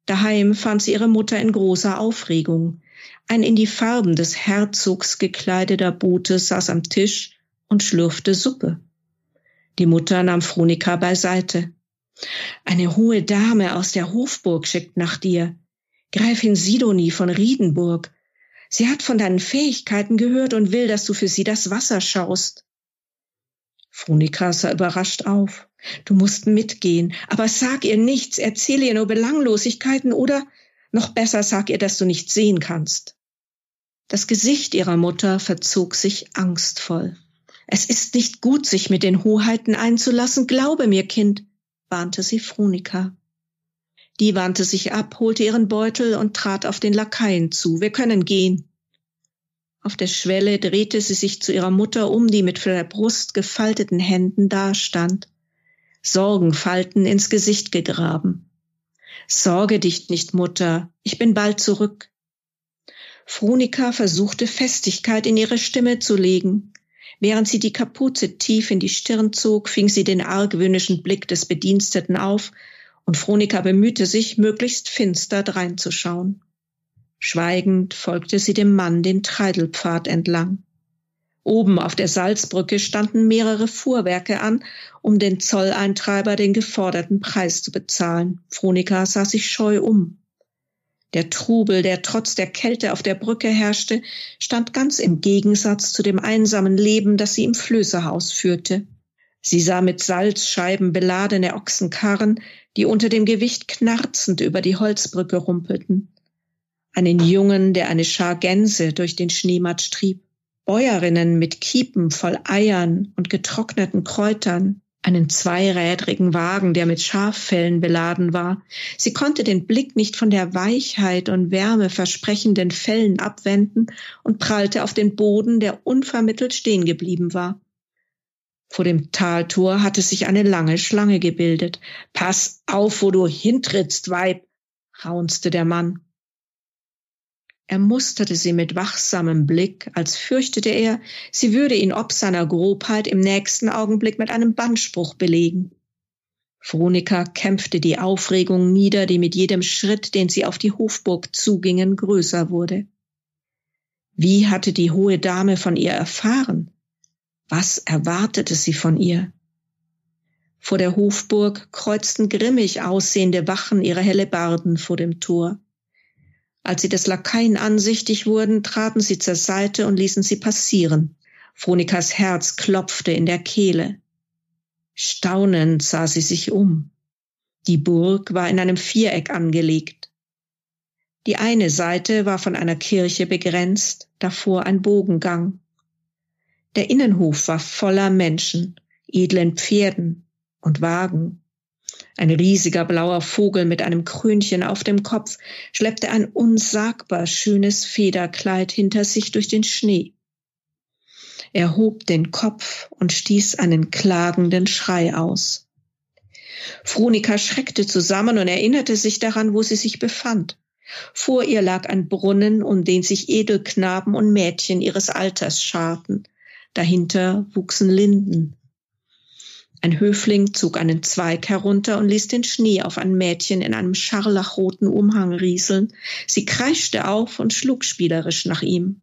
Daheim fand sie ihre Mutter in großer Aufregung. Ein in die Farben des Herzogs gekleideter Bote saß am Tisch und schlürfte Suppe. Die Mutter nahm Phonika beiseite. Eine hohe Dame aus der Hofburg schickt nach dir. Gräfin Sidonie von Riedenburg. Sie hat von deinen Fähigkeiten gehört und will, dass du für sie das Wasser schaust. Phonika sah überrascht auf. Du musst mitgehen, aber sag ihr nichts, erzähle ihr nur Belanglosigkeiten oder noch besser sag ihr, dass du nicht sehen kannst. Das Gesicht ihrer Mutter verzog sich angstvoll. Es ist nicht gut, sich mit den Hoheiten einzulassen, glaube mir, Kind, warnte sie Phonika. Die wandte sich ab, holte ihren Beutel und trat auf den Lakaien zu. Wir können gehen. Auf der Schwelle drehte sie sich zu ihrer Mutter um, die mit der Brust gefalteten Händen dastand. Sorgenfalten ins Gesicht gegraben. Sorge dich nicht, Mutter, ich bin bald zurück. Fronika versuchte Festigkeit in ihre Stimme zu legen. Während sie die Kapuze tief in die Stirn zog, fing sie den argwöhnischen Blick des Bediensteten auf, und Fronika bemühte sich, möglichst finster dreinzuschauen. Schweigend folgte sie dem Mann den Treidelpfad entlang. Oben auf der Salzbrücke standen mehrere Fuhrwerke an, um den Zolleintreiber den geforderten Preis zu bezahlen. Fronika sah sich scheu um. Der Trubel, der trotz der Kälte auf der Brücke herrschte, stand ganz im Gegensatz zu dem einsamen Leben, das sie im Flößerhaus führte. Sie sah mit Salzscheiben beladene Ochsenkarren, die unter dem Gewicht knarzend über die Holzbrücke rumpelten. Einen Jungen, der eine Schar Gänse durch den Schneematsch trieb. Bäuerinnen mit Kiepen voll Eiern und getrockneten Kräutern, einen zweirädrigen Wagen, der mit Schaffellen beladen war. Sie konnte den Blick nicht von der Weichheit und Wärme versprechenden Fellen abwenden und prallte auf den Boden, der unvermittelt stehen geblieben war. Vor dem Taltor hatte sich eine lange Schlange gebildet. Pass auf, wo du hintrittst, Weib, raunzte der Mann. Er musterte sie mit wachsamem Blick, als fürchtete er, sie würde ihn ob seiner Grobheit im nächsten Augenblick mit einem Bannspruch belegen. Veronika kämpfte die Aufregung nieder, die mit jedem Schritt, den sie auf die Hofburg zugingen, größer wurde. Wie hatte die hohe Dame von ihr erfahren? Was erwartete sie von ihr? Vor der Hofburg kreuzten grimmig aussehende Wachen ihre Hellebarden vor dem Tor. Als sie des Lakaien ansichtig wurden, traten sie zur Seite und ließen sie passieren. Phronikas Herz klopfte in der Kehle. Staunend sah sie sich um. Die Burg war in einem Viereck angelegt. Die eine Seite war von einer Kirche begrenzt, davor ein Bogengang. Der Innenhof war voller Menschen, edlen Pferden und Wagen. Ein riesiger blauer Vogel mit einem Krönchen auf dem Kopf schleppte ein unsagbar schönes Federkleid hinter sich durch den Schnee. Er hob den Kopf und stieß einen klagenden Schrei aus. Fronika schreckte zusammen und erinnerte sich daran, wo sie sich befand. Vor ihr lag ein Brunnen, um den sich Edelknaben und Mädchen ihres Alters scharten. Dahinter wuchsen Linden. Ein Höfling zog einen Zweig herunter und ließ den Schnee auf ein Mädchen in einem scharlachroten Umhang rieseln. Sie kreischte auf und schlug spielerisch nach ihm.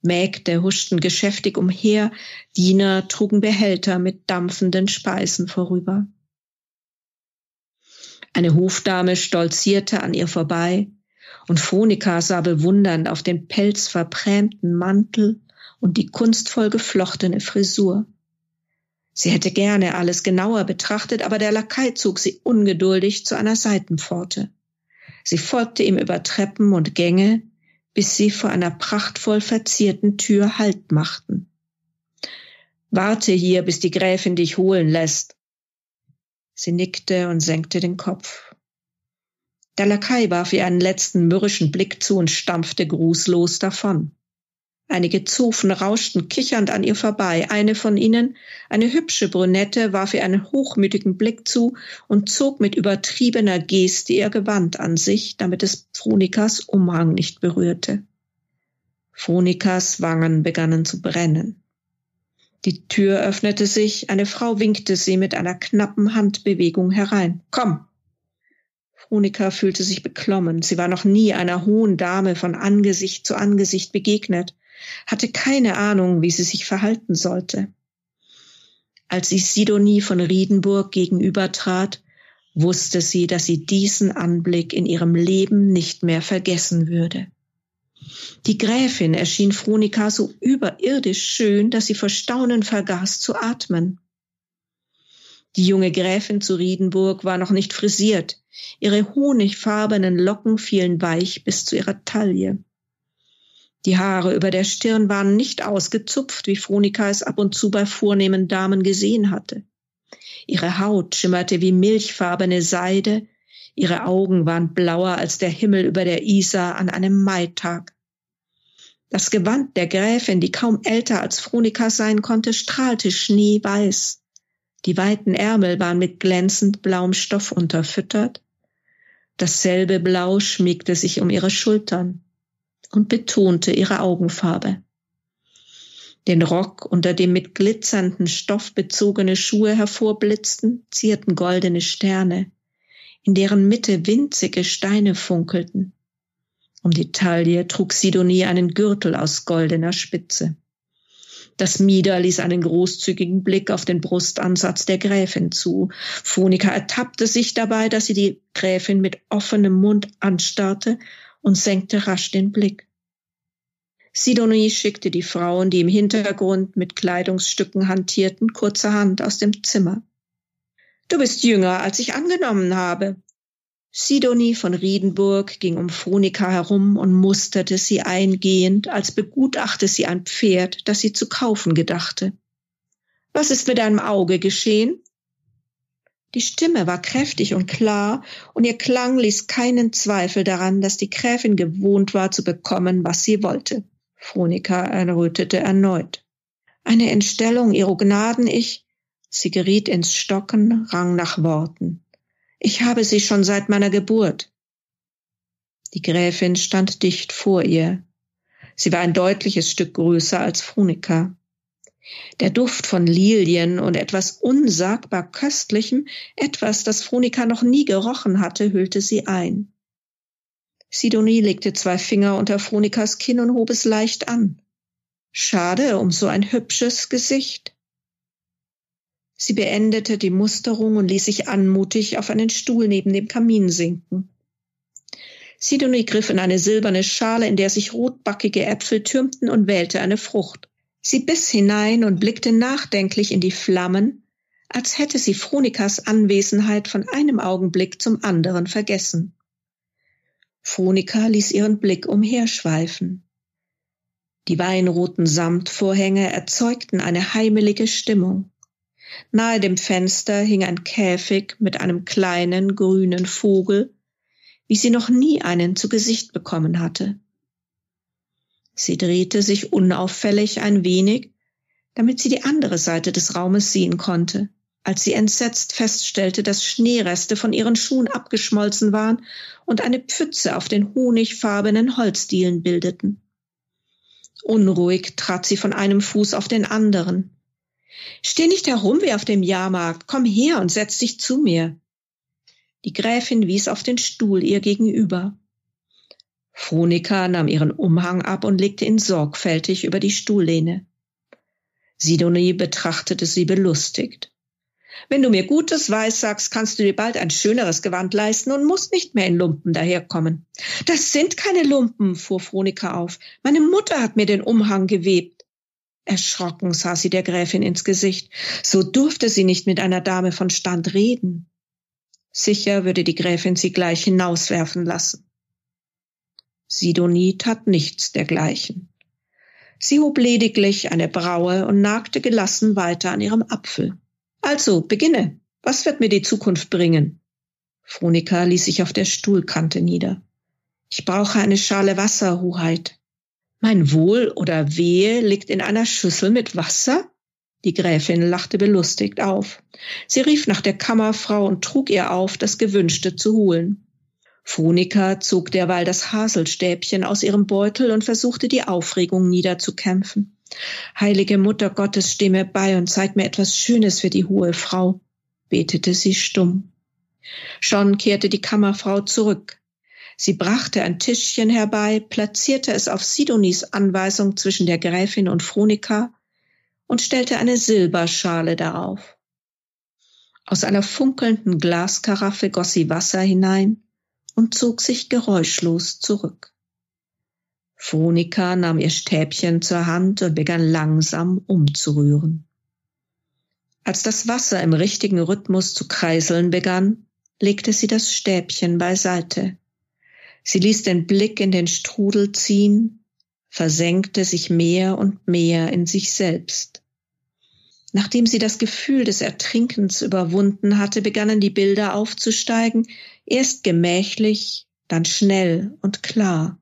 Mägde huschten geschäftig umher, Diener trugen Behälter mit dampfenden Speisen vorüber. Eine Hofdame stolzierte an ihr vorbei, und Phonika sah bewundernd auf den pelzverprämten Mantel und die kunstvoll geflochtene Frisur. Sie hätte gerne alles genauer betrachtet, aber der Lakai zog sie ungeduldig zu einer Seitenpforte. Sie folgte ihm über Treppen und Gänge, bis sie vor einer prachtvoll verzierten Tür Halt machten. Warte hier, bis die Gräfin dich holen lässt. Sie nickte und senkte den Kopf. Der Lakai warf ihr einen letzten mürrischen Blick zu und stampfte grußlos davon. Einige Zofen rauschten kichernd an ihr vorbei. Eine von ihnen, eine hübsche Brünette, warf ihr einen hochmütigen Blick zu und zog mit übertriebener Geste ihr Gewand an sich, damit es Phronikas Umhang nicht berührte. Phronikas Wangen begannen zu brennen. Die Tür öffnete sich, eine Frau winkte sie mit einer knappen Handbewegung herein. Komm! Phonika fühlte sich beklommen. Sie war noch nie einer hohen Dame von Angesicht zu Angesicht begegnet hatte keine Ahnung, wie sie sich verhalten sollte. Als sie Sidonie von Riedenburg gegenübertrat, wusste sie, dass sie diesen Anblick in ihrem Leben nicht mehr vergessen würde. Die Gräfin erschien Fronika so überirdisch schön, dass sie vor Staunen vergaß zu atmen. Die junge Gräfin zu Riedenburg war noch nicht frisiert. Ihre honigfarbenen Locken fielen weich bis zu ihrer Taille. Die Haare über der Stirn waren nicht ausgezupft, wie Fronika es ab und zu bei vornehmen Damen gesehen hatte. Ihre Haut schimmerte wie milchfarbene Seide, ihre Augen waren blauer als der Himmel über der Isar an einem Maitag. Das Gewand der Gräfin, die kaum älter als Fronika sein konnte, strahlte schneeweiß. Die weiten Ärmel waren mit glänzend blauem Stoff unterfüttert. Dasselbe Blau schmiegte sich um ihre Schultern und betonte ihre Augenfarbe. Den Rock, unter dem mit glitzernden Stoff bezogene Schuhe hervorblitzten, zierten goldene Sterne, in deren Mitte winzige Steine funkelten. Um die Taille trug Sidonie einen Gürtel aus goldener Spitze. Das Mieder ließ einen großzügigen Blick auf den Brustansatz der Gräfin zu. Phonika ertappte sich dabei, dass sie die Gräfin mit offenem Mund anstarrte und senkte rasch den Blick. Sidonie schickte die Frauen, die im Hintergrund mit Kleidungsstücken hantierten, kurzerhand aus dem Zimmer. Du bist jünger, als ich angenommen habe. Sidonie von Riedenburg ging um Phonika herum und musterte sie eingehend, als begutachte sie ein Pferd, das sie zu kaufen gedachte. Was ist mit deinem Auge geschehen? Die Stimme war kräftig und klar, und ihr Klang ließ keinen Zweifel daran, dass die Gräfin gewohnt war zu bekommen, was sie wollte. Phonika errötete erneut. Eine Entstellung, Ihro Gnaden, ich. Sie geriet ins Stocken, rang nach Worten. Ich habe sie schon seit meiner Geburt. Die Gräfin stand dicht vor ihr. Sie war ein deutliches Stück größer als Phonika. Der Duft von Lilien und etwas unsagbar Köstlichem, etwas, das Phonika noch nie gerochen hatte, hüllte sie ein. Sidonie legte zwei Finger unter Phronikas Kinn und hob es leicht an. Schade um so ein hübsches Gesicht. Sie beendete die Musterung und ließ sich anmutig auf einen Stuhl neben dem Kamin sinken. Sidonie griff in eine silberne Schale, in der sich rotbackige Äpfel türmten und wählte eine Frucht. Sie biss hinein und blickte nachdenklich in die Flammen, als hätte sie Phronikas Anwesenheit von einem Augenblick zum anderen vergessen. Phonika ließ ihren Blick umherschweifen. Die weinroten Samtvorhänge erzeugten eine heimelige Stimmung. Nahe dem Fenster hing ein Käfig mit einem kleinen grünen Vogel, wie sie noch nie einen zu Gesicht bekommen hatte. Sie drehte sich unauffällig ein wenig, damit sie die andere Seite des Raumes sehen konnte als sie entsetzt feststellte, dass Schneereste von ihren Schuhen abgeschmolzen waren und eine Pfütze auf den honigfarbenen Holzdielen bildeten. Unruhig trat sie von einem Fuß auf den anderen. Steh nicht herum wie auf dem Jahrmarkt, komm her und setz dich zu mir. Die Gräfin wies auf den Stuhl ihr gegenüber. Phonika nahm ihren Umhang ab und legte ihn sorgfältig über die Stuhllehne. Sidonie betrachtete sie belustigt. Wenn du mir Gutes weissagst, kannst du dir bald ein schöneres Gewand leisten und musst nicht mehr in Lumpen daherkommen. Das sind keine Lumpen, fuhr Fronika auf. Meine Mutter hat mir den Umhang gewebt. Erschrocken sah sie der Gräfin ins Gesicht. So durfte sie nicht mit einer Dame von Stand reden. Sicher würde die Gräfin sie gleich hinauswerfen lassen. Sidonie tat nichts dergleichen. Sie hob lediglich eine Braue und nagte gelassen weiter an ihrem Apfel. Also, beginne. Was wird mir die Zukunft bringen? Fronika ließ sich auf der Stuhlkante nieder. Ich brauche eine Schale Wasser, Hoheit. Mein Wohl oder Wehe liegt in einer Schüssel mit Wasser? Die Gräfin lachte belustigt auf. Sie rief nach der Kammerfrau und trug ihr auf, das Gewünschte zu holen. Phonika zog derweil das Haselstäbchen aus ihrem Beutel und versuchte die Aufregung niederzukämpfen. Heilige Mutter Gottes, steh mir bei und zeig mir etwas Schönes für die hohe Frau, betete sie stumm. Schon kehrte die Kammerfrau zurück. Sie brachte ein Tischchen herbei, platzierte es auf Sidonis Anweisung zwischen der Gräfin und Fronika und stellte eine Silberschale darauf. Aus einer funkelnden Glaskaraffe goss sie Wasser hinein und zog sich geräuschlos zurück. Phonika nahm ihr Stäbchen zur Hand und begann langsam umzurühren. Als das Wasser im richtigen Rhythmus zu kreiseln begann, legte sie das Stäbchen beiseite. Sie ließ den Blick in den Strudel ziehen, versenkte sich mehr und mehr in sich selbst. Nachdem sie das Gefühl des Ertrinkens überwunden hatte, begannen die Bilder aufzusteigen, erst gemächlich, dann schnell und klar.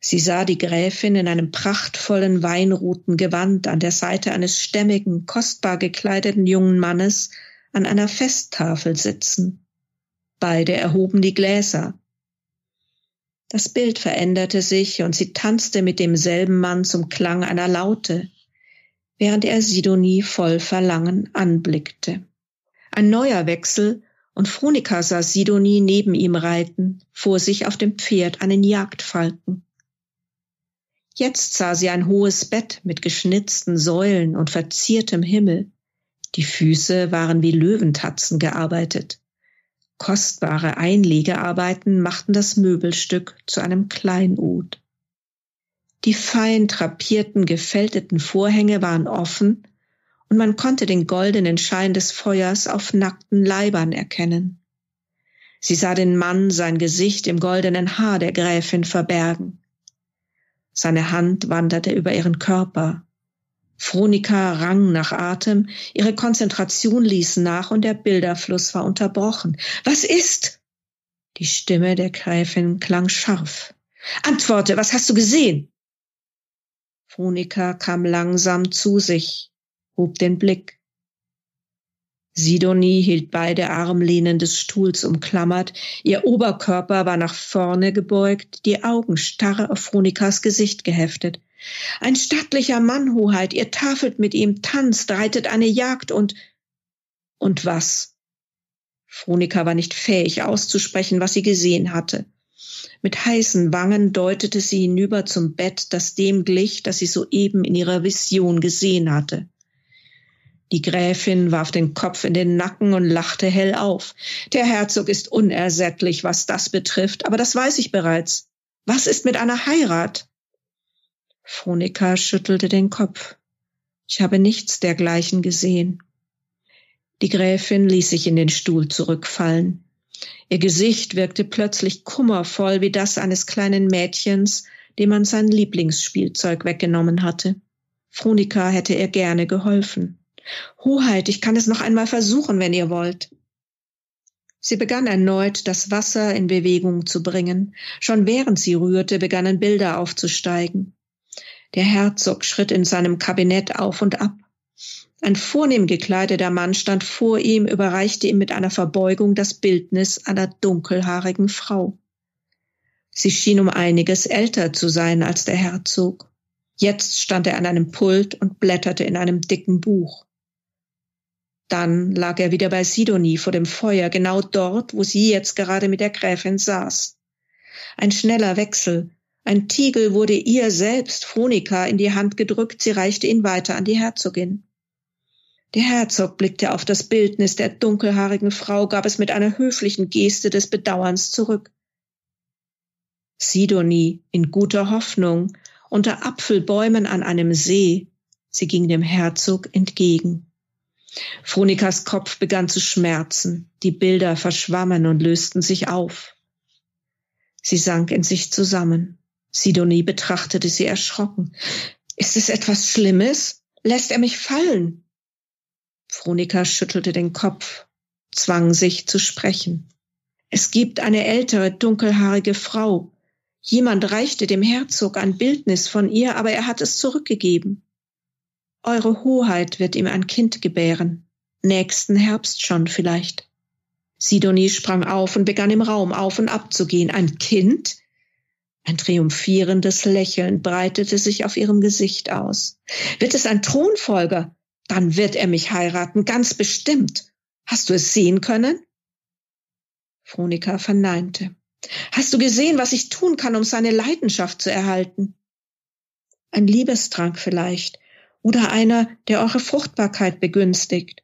Sie sah die Gräfin in einem prachtvollen weinroten Gewand an der Seite eines stämmigen, kostbar gekleideten jungen Mannes an einer Festtafel sitzen. Beide erhoben die Gläser. Das Bild veränderte sich und sie tanzte mit demselben Mann zum Klang einer Laute, während er Sidonie voll Verlangen anblickte. Ein neuer Wechsel und Fronika sah Sidonie neben ihm reiten, vor sich auf dem Pferd einen Jagdfalken. Jetzt sah sie ein hohes Bett mit geschnitzten Säulen und verziertem Himmel. Die Füße waren wie Löwentatzen gearbeitet. Kostbare Einlegearbeiten machten das Möbelstück zu einem Kleinod. Die fein drapierten, gefälteten Vorhänge waren offen und man konnte den goldenen Schein des Feuers auf nackten Leibern erkennen. Sie sah den Mann sein Gesicht im goldenen Haar der Gräfin verbergen. Seine Hand wanderte über ihren Körper. Fronika rang nach Atem, ihre Konzentration ließ nach und der Bilderfluss war unterbrochen. Was ist? Die Stimme der Gräfin klang scharf. Antworte, was hast du gesehen? Fronika kam langsam zu sich, hob den Blick. Sidonie hielt beide Armlehnen des Stuhls umklammert, ihr Oberkörper war nach vorne gebeugt, die Augen starr auf Fronikas Gesicht geheftet. Ein stattlicher Mann, Hoheit, ihr tafelt mit ihm, tanzt, reitet eine Jagd und... Und was? Fronika war nicht fähig auszusprechen, was sie gesehen hatte. Mit heißen Wangen deutete sie hinüber zum Bett, das dem glich, das sie soeben in ihrer Vision gesehen hatte. Die Gräfin warf den Kopf in den Nacken und lachte hell auf. Der Herzog ist unersättlich, was das betrifft, aber das weiß ich bereits. Was ist mit einer Heirat? Fronika schüttelte den Kopf. Ich habe nichts dergleichen gesehen. Die Gräfin ließ sich in den Stuhl zurückfallen. Ihr Gesicht wirkte plötzlich kummervoll wie das eines kleinen Mädchens, dem man sein Lieblingsspielzeug weggenommen hatte. Fronika hätte ihr gerne geholfen. Hoheit, ich kann es noch einmal versuchen, wenn ihr wollt. Sie begann erneut, das Wasser in Bewegung zu bringen. Schon während sie rührte, begannen Bilder aufzusteigen. Der Herzog schritt in seinem Kabinett auf und ab. Ein vornehm gekleideter Mann stand vor ihm, überreichte ihm mit einer Verbeugung das Bildnis einer dunkelhaarigen Frau. Sie schien um einiges älter zu sein als der Herzog. Jetzt stand er an einem Pult und blätterte in einem dicken Buch. Dann lag er wieder bei Sidonie vor dem Feuer, genau dort, wo sie jetzt gerade mit der Gräfin saß. Ein schneller Wechsel. Ein Tiegel wurde ihr selbst, Fronika, in die Hand gedrückt, sie reichte ihn weiter an die Herzogin. Der Herzog blickte auf das Bildnis der dunkelhaarigen Frau, gab es mit einer höflichen Geste des Bedauerns zurück. Sidonie, in guter Hoffnung, unter Apfelbäumen an einem See, sie ging dem Herzog entgegen. Fronikas Kopf begann zu schmerzen, die Bilder verschwammen und lösten sich auf. Sie sank in sich zusammen. Sidonie betrachtete sie erschrocken. Ist es etwas Schlimmes? Lässt er mich fallen? Fronika schüttelte den Kopf, zwang sich zu sprechen. Es gibt eine ältere, dunkelhaarige Frau. Jemand reichte dem Herzog ein Bildnis von ihr, aber er hat es zurückgegeben. Eure Hoheit wird ihm ein Kind gebären. Nächsten Herbst schon vielleicht. Sidonie sprang auf und begann im Raum auf und ab zu gehen. Ein Kind? Ein triumphierendes Lächeln breitete sich auf ihrem Gesicht aus. Wird es ein Thronfolger? Dann wird er mich heiraten, ganz bestimmt. Hast du es sehen können? Fronika verneinte. Hast du gesehen, was ich tun kann, um seine Leidenschaft zu erhalten? Ein Liebestrank vielleicht, oder einer, der eure Fruchtbarkeit begünstigt.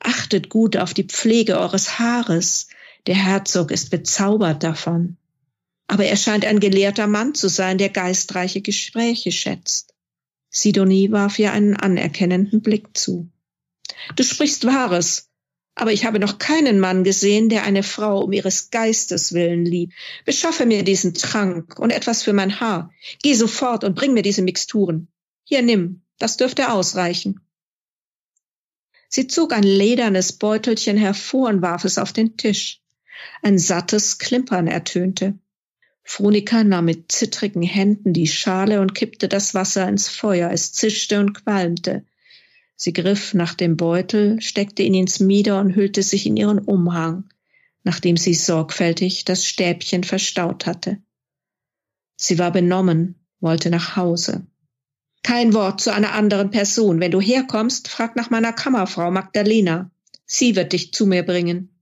Achtet gut auf die Pflege eures Haares. Der Herzog ist bezaubert davon. Aber er scheint ein gelehrter Mann zu sein, der geistreiche Gespräche schätzt. Sidonie warf ihr einen anerkennenden Blick zu. Du sprichst Wahres, aber ich habe noch keinen Mann gesehen, der eine Frau um ihres Geistes willen liebt. Beschaffe mir diesen Trank und etwas für mein Haar. Geh sofort und bring mir diese Mixturen. Hier nimm, das dürfte ausreichen. Sie zog ein ledernes Beutelchen hervor und warf es auf den Tisch. Ein sattes Klimpern ertönte. Fronika nahm mit zittrigen Händen die Schale und kippte das Wasser ins Feuer. Es zischte und qualmte. Sie griff nach dem Beutel, steckte ihn ins Mieder und hüllte sich in ihren Umhang, nachdem sie sorgfältig das Stäbchen verstaut hatte. Sie war benommen, wollte nach Hause. Kein Wort zu einer anderen Person. Wenn du herkommst, frag nach meiner Kammerfrau Magdalena. Sie wird dich zu mir bringen.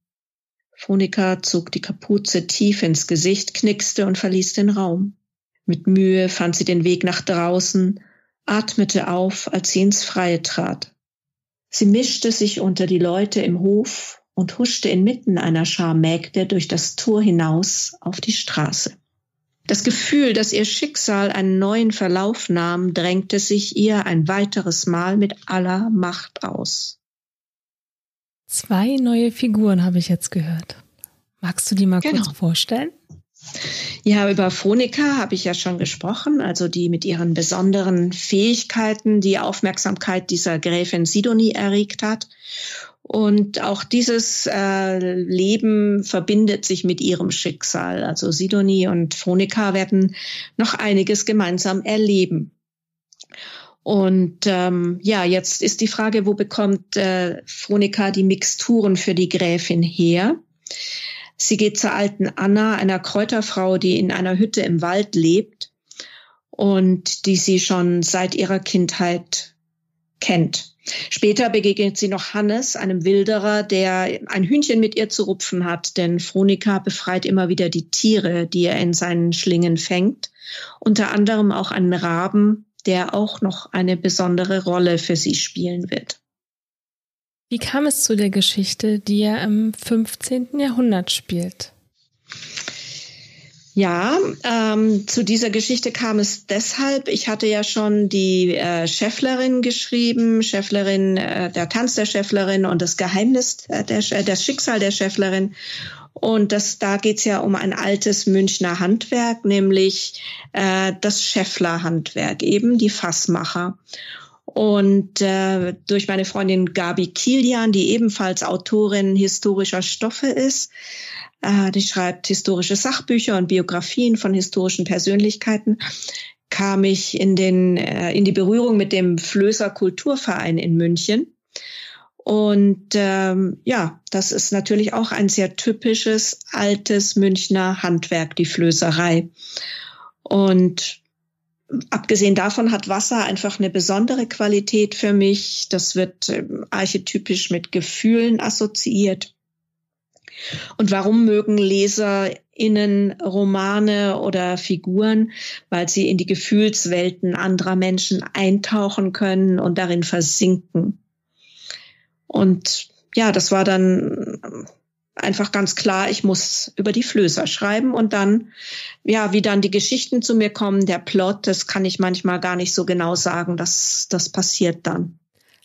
Phonika zog die Kapuze tief ins Gesicht, knickste und verließ den Raum. Mit Mühe fand sie den Weg nach draußen, atmete auf, als sie ins Freie trat. Sie mischte sich unter die Leute im Hof und huschte inmitten einer Schar Mägde durch das Tor hinaus auf die Straße. Das Gefühl, dass ihr Schicksal einen neuen Verlauf nahm, drängte sich ihr ein weiteres Mal mit aller Macht aus. Zwei neue Figuren habe ich jetzt gehört. Magst du die mal genau. kurz vorstellen? Ja, über Phonika habe ich ja schon gesprochen, also die mit ihren besonderen Fähigkeiten die Aufmerksamkeit dieser Gräfin Sidonie erregt hat. Und auch dieses äh, Leben verbindet sich mit ihrem Schicksal. Also Sidonie und Phonika werden noch einiges gemeinsam erleben. Und ähm, ja, jetzt ist die Frage, wo bekommt äh, Phonika die Mixturen für die Gräfin her? Sie geht zur alten Anna, einer Kräuterfrau, die in einer Hütte im Wald lebt und die sie schon seit ihrer Kindheit kennt. Später begegnet sie noch Hannes, einem Wilderer, der ein Hühnchen mit ihr zu rupfen hat, denn Phronika befreit immer wieder die Tiere, die er in seinen Schlingen fängt, unter anderem auch einen Raben, der auch noch eine besondere Rolle für sie spielen wird. Wie kam es zu der Geschichte, die ja im 15. Jahrhundert spielt? Ja, ähm, zu dieser Geschichte kam es deshalb. Ich hatte ja schon die äh, Schäfflerin geschrieben, Schäfflerin, äh, der Tanz der Schäfflerin und das Geheimnis, äh, der, das Schicksal der Schäfflerin. Und das, da geht's ja um ein altes Münchner Handwerk, nämlich äh, das Schäfflerhandwerk, eben die Fassmacher. Und äh, durch meine Freundin Gabi Kilian, die ebenfalls Autorin historischer Stoffe ist, äh, die schreibt historische Sachbücher und Biografien von historischen Persönlichkeiten, kam ich in, den, äh, in die Berührung mit dem Flößer Kulturverein in München. Und ähm, ja, das ist natürlich auch ein sehr typisches altes Münchner Handwerk, die Flößerei. Und abgesehen davon hat Wasser einfach eine besondere Qualität für mich. Das wird ähm, archetypisch mit Gefühlen assoziiert. Und warum mögen LeserInnen Romane oder Figuren? Weil sie in die Gefühlswelten anderer Menschen eintauchen können und darin versinken. Und ja, das war dann einfach ganz klar, ich muss über die Flößer schreiben und dann, ja, wie dann die Geschichten zu mir kommen, der Plot, das kann ich manchmal gar nicht so genau sagen, dass das passiert dann.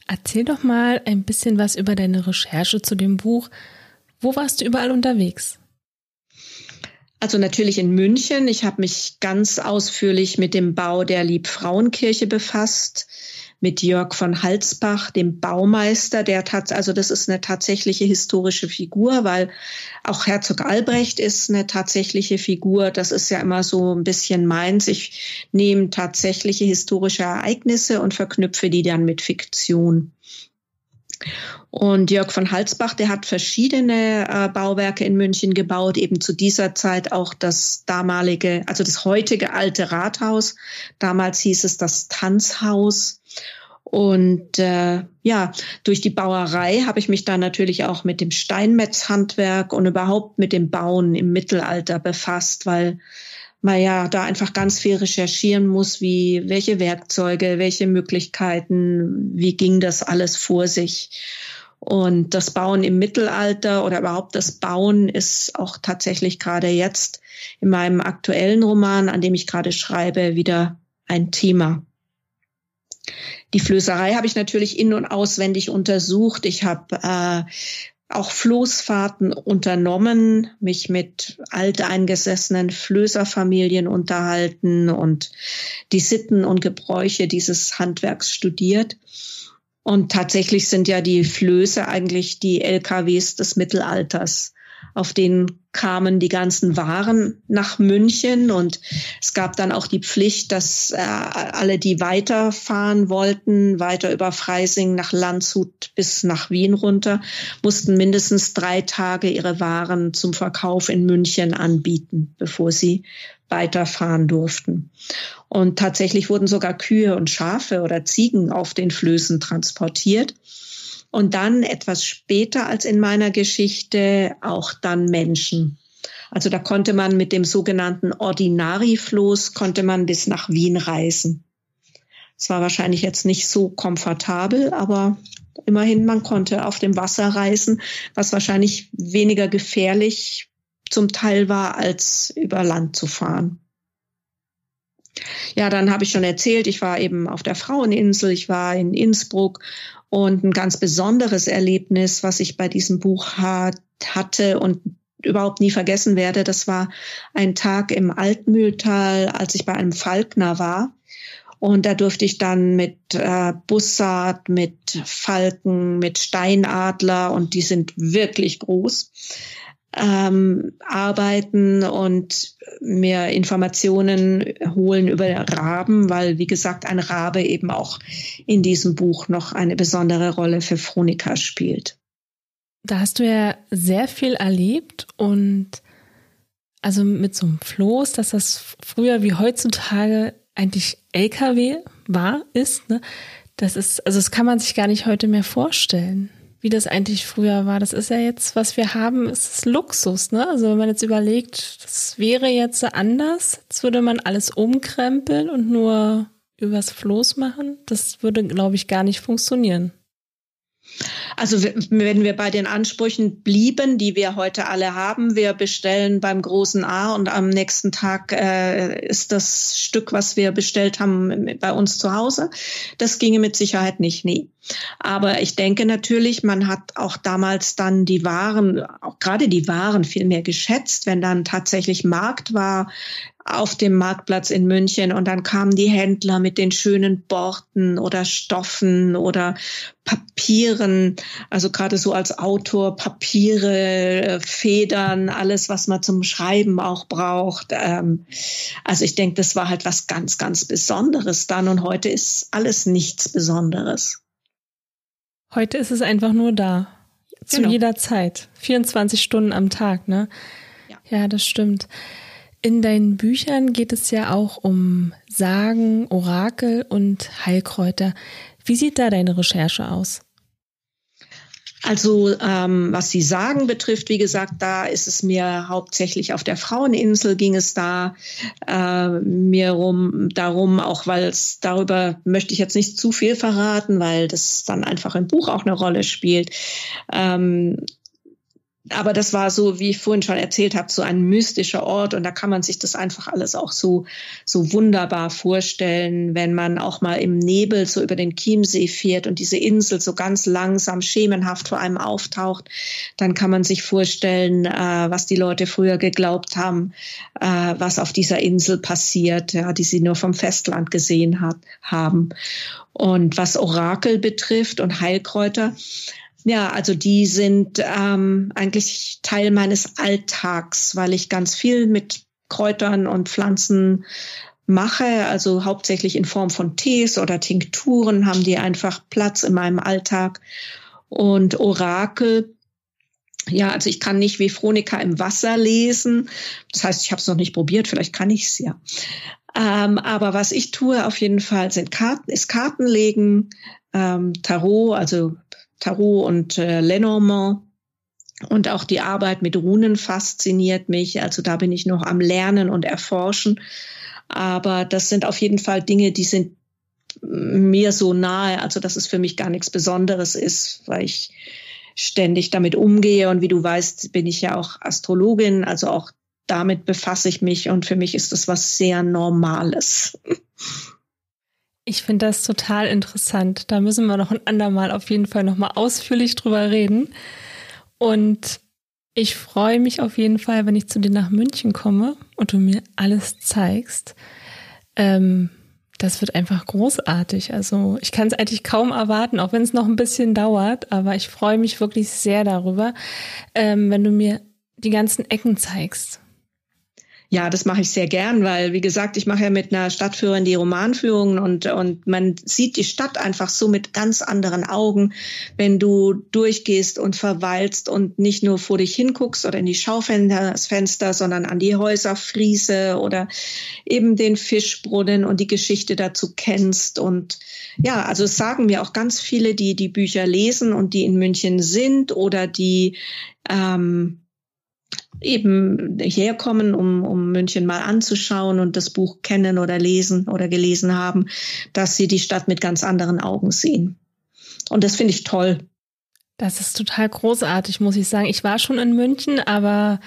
Erzähl doch mal ein bisschen was über deine Recherche zu dem Buch. Wo warst du überall unterwegs? Also natürlich in München. Ich habe mich ganz ausführlich mit dem Bau der Liebfrauenkirche befasst mit Jörg von Halsbach, dem Baumeister, der tat, also das ist eine tatsächliche historische Figur, weil auch Herzog Albrecht ist eine tatsächliche Figur. Das ist ja immer so ein bisschen meins. Ich nehme tatsächliche historische Ereignisse und verknüpfe die dann mit Fiktion. Und Jörg von Halsbach, der hat verschiedene äh, Bauwerke in München gebaut, eben zu dieser Zeit auch das damalige, also das heutige alte Rathaus. Damals hieß es das Tanzhaus. Und äh, ja, durch die Bauerei habe ich mich dann natürlich auch mit dem Steinmetzhandwerk und überhaupt mit dem Bauen im Mittelalter befasst, weil man ja da einfach ganz viel recherchieren muss, wie welche Werkzeuge, welche Möglichkeiten, wie ging das alles vor sich. Und das Bauen im Mittelalter oder überhaupt das Bauen ist auch tatsächlich gerade jetzt in meinem aktuellen Roman, an dem ich gerade schreibe, wieder ein Thema. Die Flößerei habe ich natürlich in- und auswendig untersucht. Ich habe äh, auch Floßfahrten unternommen, mich mit alteingesessenen Flößerfamilien unterhalten und die Sitten und Gebräuche dieses Handwerks studiert. Und tatsächlich sind ja die Flöße eigentlich die LKWs des Mittelalters. Auf denen kamen die ganzen Waren nach München und es gab dann auch die Pflicht, dass äh, alle, die weiterfahren wollten, weiter über Freising nach Landshut bis nach Wien runter, mussten mindestens drei Tage ihre Waren zum Verkauf in München anbieten, bevor sie weiterfahren durften. Und tatsächlich wurden sogar Kühe und Schafe oder Ziegen auf den Flößen transportiert und dann etwas später als in meiner Geschichte auch dann Menschen. Also da konnte man mit dem sogenannten Ordinarifloß konnte man bis nach Wien reisen. Es war wahrscheinlich jetzt nicht so komfortabel, aber immerhin man konnte auf dem Wasser reisen, was wahrscheinlich weniger gefährlich zum Teil war, als über Land zu fahren. Ja, dann habe ich schon erzählt, ich war eben auf der Fraueninsel, ich war in Innsbruck und ein ganz besonderes Erlebnis, was ich bei diesem Buch hat, hatte und überhaupt nie vergessen werde, das war ein Tag im Altmühltal, als ich bei einem Falkner war. Und da durfte ich dann mit äh, Bussard, mit Falken, mit Steinadler, und die sind wirklich groß, ähm, arbeiten und mir Informationen holen über Raben, weil, wie gesagt, ein Rabe eben auch in diesem Buch noch eine besondere Rolle für Fronika spielt. Da hast du ja sehr viel erlebt und also mit so einem Floß, dass das früher wie heutzutage eigentlich LKW war, ist, ne? Das ist, also das kann man sich gar nicht heute mehr vorstellen wie das eigentlich früher war. Das ist ja jetzt, was wir haben, ist Luxus, ne? Also wenn man jetzt überlegt, das wäre jetzt anders, jetzt würde man alles umkrempeln und nur übers Floß machen. Das würde, glaube ich, gar nicht funktionieren. Also wenn wir bei den Ansprüchen blieben, die wir heute alle haben, wir bestellen beim großen A und am nächsten Tag äh, ist das Stück, was wir bestellt haben, bei uns zu Hause. Das ginge mit Sicherheit nicht, nie. Aber ich denke natürlich, man hat auch damals dann die Waren, auch gerade die Waren viel mehr geschätzt, wenn dann tatsächlich Markt war auf dem Marktplatz in München und dann kamen die Händler mit den schönen Borten oder Stoffen oder Papieren, also gerade so als Autor Papiere, Federn, alles, was man zum Schreiben auch braucht. Ähm, also ich denke, das war halt was ganz, ganz Besonderes dann und heute ist alles nichts Besonderes. Heute ist es einfach nur da. Zu genau. jeder Zeit. 24 Stunden am Tag, ne? Ja. ja, das stimmt. In deinen Büchern geht es ja auch um Sagen, Orakel und Heilkräuter. Wie sieht da deine Recherche aus? Also ähm, was die Sagen betrifft, wie gesagt, da ist es mir hauptsächlich auf der Fraueninsel ging es da äh, mir rum, darum, auch weil es darüber möchte ich jetzt nicht zu viel verraten, weil das dann einfach im Buch auch eine Rolle spielt. Ähm, aber das war so, wie ich vorhin schon erzählt habe, so ein mystischer Ort und da kann man sich das einfach alles auch so, so wunderbar vorstellen, wenn man auch mal im Nebel so über den Chiemsee fährt und diese Insel so ganz langsam schemenhaft vor einem auftaucht, dann kann man sich vorstellen, äh, was die Leute früher geglaubt haben, äh, was auf dieser Insel passiert, ja, die sie nur vom Festland gesehen hat, haben. Und was Orakel betrifft und Heilkräuter, ja, also die sind ähm, eigentlich Teil meines Alltags, weil ich ganz viel mit Kräutern und Pflanzen mache, also hauptsächlich in Form von Tees oder Tinkturen haben die einfach Platz in meinem Alltag. Und Orakel, ja, also ich kann nicht wie Fronika im Wasser lesen. Das heißt, ich habe es noch nicht probiert, vielleicht kann ich es ja. Ähm, aber was ich tue auf jeden Fall sind Karten, ist Kartenlegen, ähm, Tarot, also Tarot und äh, Lenormand. Und auch die Arbeit mit Runen fasziniert mich. Also da bin ich noch am Lernen und Erforschen. Aber das sind auf jeden Fall Dinge, die sind mir so nahe. Also dass es für mich gar nichts Besonderes ist, weil ich ständig damit umgehe. Und wie du weißt, bin ich ja auch Astrologin. Also auch damit befasse ich mich. Und für mich ist das was sehr Normales. Ich finde das total interessant. Da müssen wir noch ein andermal auf jeden Fall nochmal ausführlich drüber reden. Und ich freue mich auf jeden Fall, wenn ich zu dir nach München komme und du mir alles zeigst. Ähm, das wird einfach großartig. Also ich kann es eigentlich kaum erwarten, auch wenn es noch ein bisschen dauert, aber ich freue mich wirklich sehr darüber, ähm, wenn du mir die ganzen Ecken zeigst. Ja, das mache ich sehr gern, weil, wie gesagt, ich mache ja mit einer Stadtführerin die Romanführungen und, und man sieht die Stadt einfach so mit ganz anderen Augen, wenn du durchgehst und verweilst und nicht nur vor dich hinguckst oder in die Schaufenster, sondern an die Häuserfriese oder eben den Fischbrunnen und die Geschichte dazu kennst. Und ja, also es sagen mir auch ganz viele, die die Bücher lesen und die in München sind oder die ähm, eben herkommen, um, um München mal anzuschauen und das Buch kennen oder lesen oder gelesen haben, dass sie die Stadt mit ganz anderen Augen sehen. Und das finde ich toll. Das ist total großartig, muss ich sagen. Ich war schon in München, aber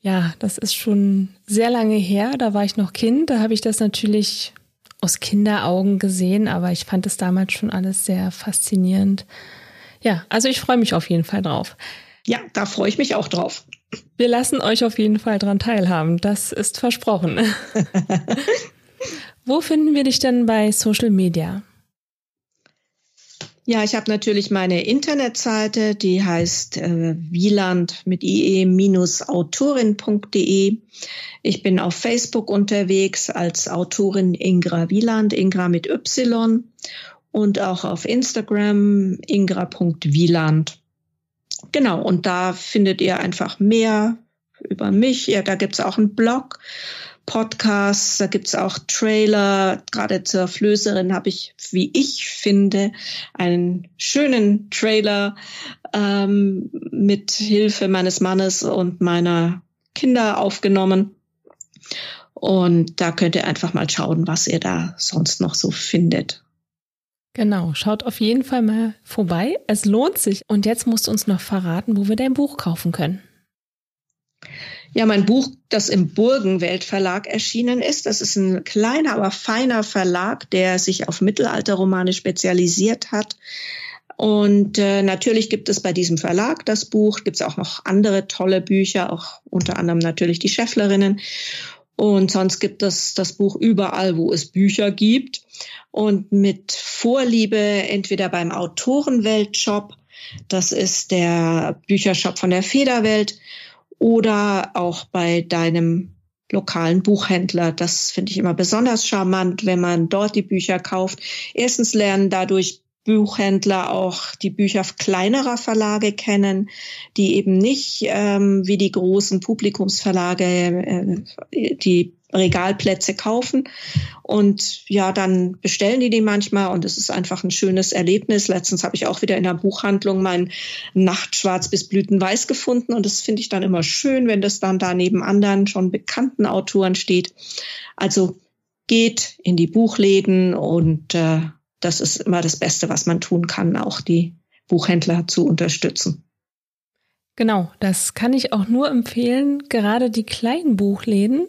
ja, das ist schon sehr lange her. Da war ich noch Kind. Da habe ich das natürlich aus Kinderaugen gesehen, aber ich fand es damals schon alles sehr faszinierend. Ja, also ich freue mich auf jeden Fall drauf. Ja, da freue ich mich auch drauf. Wir lassen euch auf jeden Fall dran teilhaben. Das ist versprochen. Wo finden wir dich denn bei Social Media? Ja, ich habe natürlich meine Internetseite, die heißt äh, wieland mit ie-autorin.de. Ich bin auf Facebook unterwegs als Autorin Ingra Wieland, Ingra mit Y und auch auf Instagram ingra.wieland. Genau, und da findet ihr einfach mehr über mich. Ja, da gibt's auch einen Blog, Podcasts, da gibt's auch Trailer. Gerade zur Flößerin habe ich, wie ich finde, einen schönen Trailer ähm, mit Hilfe meines Mannes und meiner Kinder aufgenommen. Und da könnt ihr einfach mal schauen, was ihr da sonst noch so findet. Genau, schaut auf jeden Fall mal vorbei. Es lohnt sich. Und jetzt musst du uns noch verraten, wo wir dein Buch kaufen können. Ja, mein Buch, das im Burgenwelt erschienen ist, das ist ein kleiner, aber feiner Verlag, der sich auf Mittelalterromane spezialisiert hat. Und äh, natürlich gibt es bei diesem Verlag das Buch, gibt es auch noch andere tolle Bücher, auch unter anderem natürlich die Schäfflerinnen. Und sonst gibt es das Buch überall, wo es Bücher gibt. Und mit Vorliebe entweder beim Autorenwelt-Shop, das ist der Büchershop von der Federwelt, oder auch bei deinem lokalen Buchhändler. Das finde ich immer besonders charmant, wenn man dort die Bücher kauft. Erstens lernen dadurch Buchhändler auch die Bücher kleinerer Verlage kennen, die eben nicht ähm, wie die großen Publikumsverlage äh, die Regalplätze kaufen. Und ja, dann bestellen die die manchmal und es ist einfach ein schönes Erlebnis. Letztens habe ich auch wieder in der Buchhandlung mein Nachtschwarz bis Blütenweiß gefunden und das finde ich dann immer schön, wenn das dann da neben anderen schon bekannten Autoren steht. Also geht in die Buchläden und äh, das ist immer das Beste, was man tun kann, auch die Buchhändler zu unterstützen. Genau, das kann ich auch nur empfehlen. Gerade die kleinen Buchläden,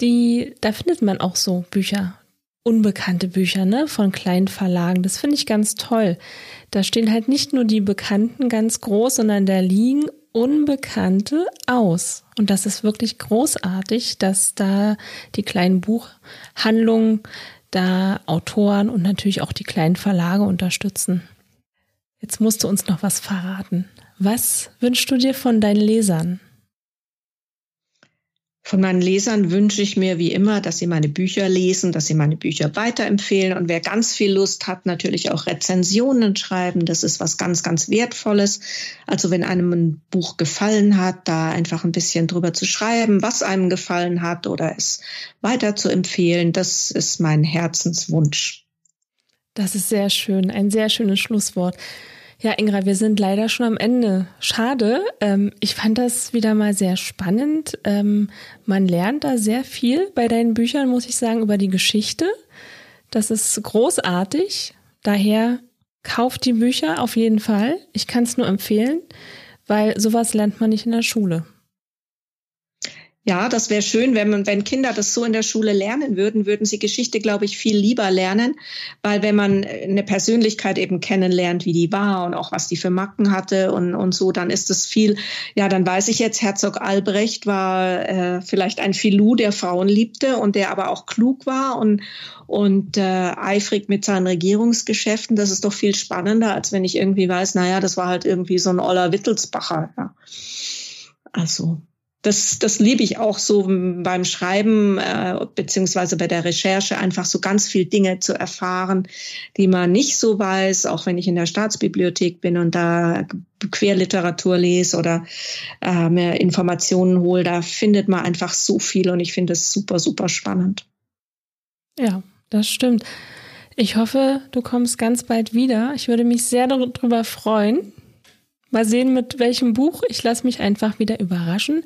die, da findet man auch so Bücher, unbekannte Bücher, ne, von kleinen Verlagen. Das finde ich ganz toll. Da stehen halt nicht nur die Bekannten ganz groß, sondern da liegen Unbekannte aus. Und das ist wirklich großartig, dass da die kleinen Buchhandlungen da Autoren und natürlich auch die kleinen Verlage unterstützen. Jetzt musst du uns noch was verraten. Was wünschst du dir von deinen Lesern? Von meinen Lesern wünsche ich mir wie immer, dass sie meine Bücher lesen, dass sie meine Bücher weiterempfehlen und wer ganz viel Lust hat, natürlich auch Rezensionen schreiben. Das ist was ganz, ganz Wertvolles. Also wenn einem ein Buch gefallen hat, da einfach ein bisschen drüber zu schreiben, was einem gefallen hat oder es weiter zu empfehlen, das ist mein Herzenswunsch. Das ist sehr schön, ein sehr schönes Schlusswort. Ja, Ingra, wir sind leider schon am Ende. Schade. Ähm, ich fand das wieder mal sehr spannend. Ähm, man lernt da sehr viel bei deinen Büchern, muss ich sagen, über die Geschichte. Das ist großartig. Daher kauft die Bücher auf jeden Fall. Ich kann es nur empfehlen, weil sowas lernt man nicht in der Schule. Ja, das wäre schön, wenn man, wenn Kinder das so in der Schule lernen würden, würden sie Geschichte, glaube ich, viel lieber lernen, weil wenn man eine Persönlichkeit eben kennenlernt, wie die war und auch was die für Macken hatte und, und so, dann ist es viel, ja, dann weiß ich jetzt, Herzog Albrecht war äh, vielleicht ein Filou, der Frauen liebte und der aber auch klug war und, und äh, eifrig mit seinen Regierungsgeschäften. Das ist doch viel spannender, als wenn ich irgendwie weiß, naja, das war halt irgendwie so ein Oller Wittelsbacher. Ja. Also das, das liebe ich auch so beim Schreiben äh, beziehungsweise bei der Recherche, einfach so ganz viel Dinge zu erfahren, die man nicht so weiß, auch wenn ich in der Staatsbibliothek bin und da Querliteratur lese oder äh, mehr Informationen hole. Da findet man einfach so viel und ich finde es super, super spannend. Ja, das stimmt. Ich hoffe, du kommst ganz bald wieder. Ich würde mich sehr darüber freuen. Mal sehen, mit welchem Buch. Ich lasse mich einfach wieder überraschen.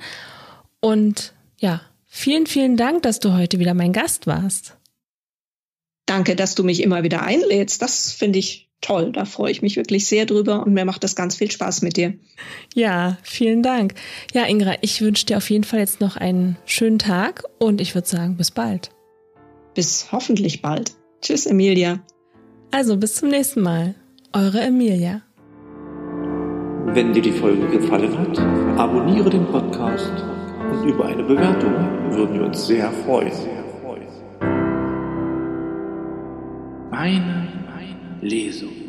Und ja, vielen, vielen Dank, dass du heute wieder mein Gast warst. Danke, dass du mich immer wieder einlädst. Das finde ich toll. Da freue ich mich wirklich sehr drüber und mir macht das ganz viel Spaß mit dir. Ja, vielen Dank. Ja, Ingra, ich wünsche dir auf jeden Fall jetzt noch einen schönen Tag und ich würde sagen, bis bald. Bis hoffentlich bald. Tschüss, Emilia. Also bis zum nächsten Mal. Eure Emilia. Wenn dir die Folge gefallen hat, abonniere den Podcast und über eine Bewertung würden wir uns sehr freuen. Meine Lesung.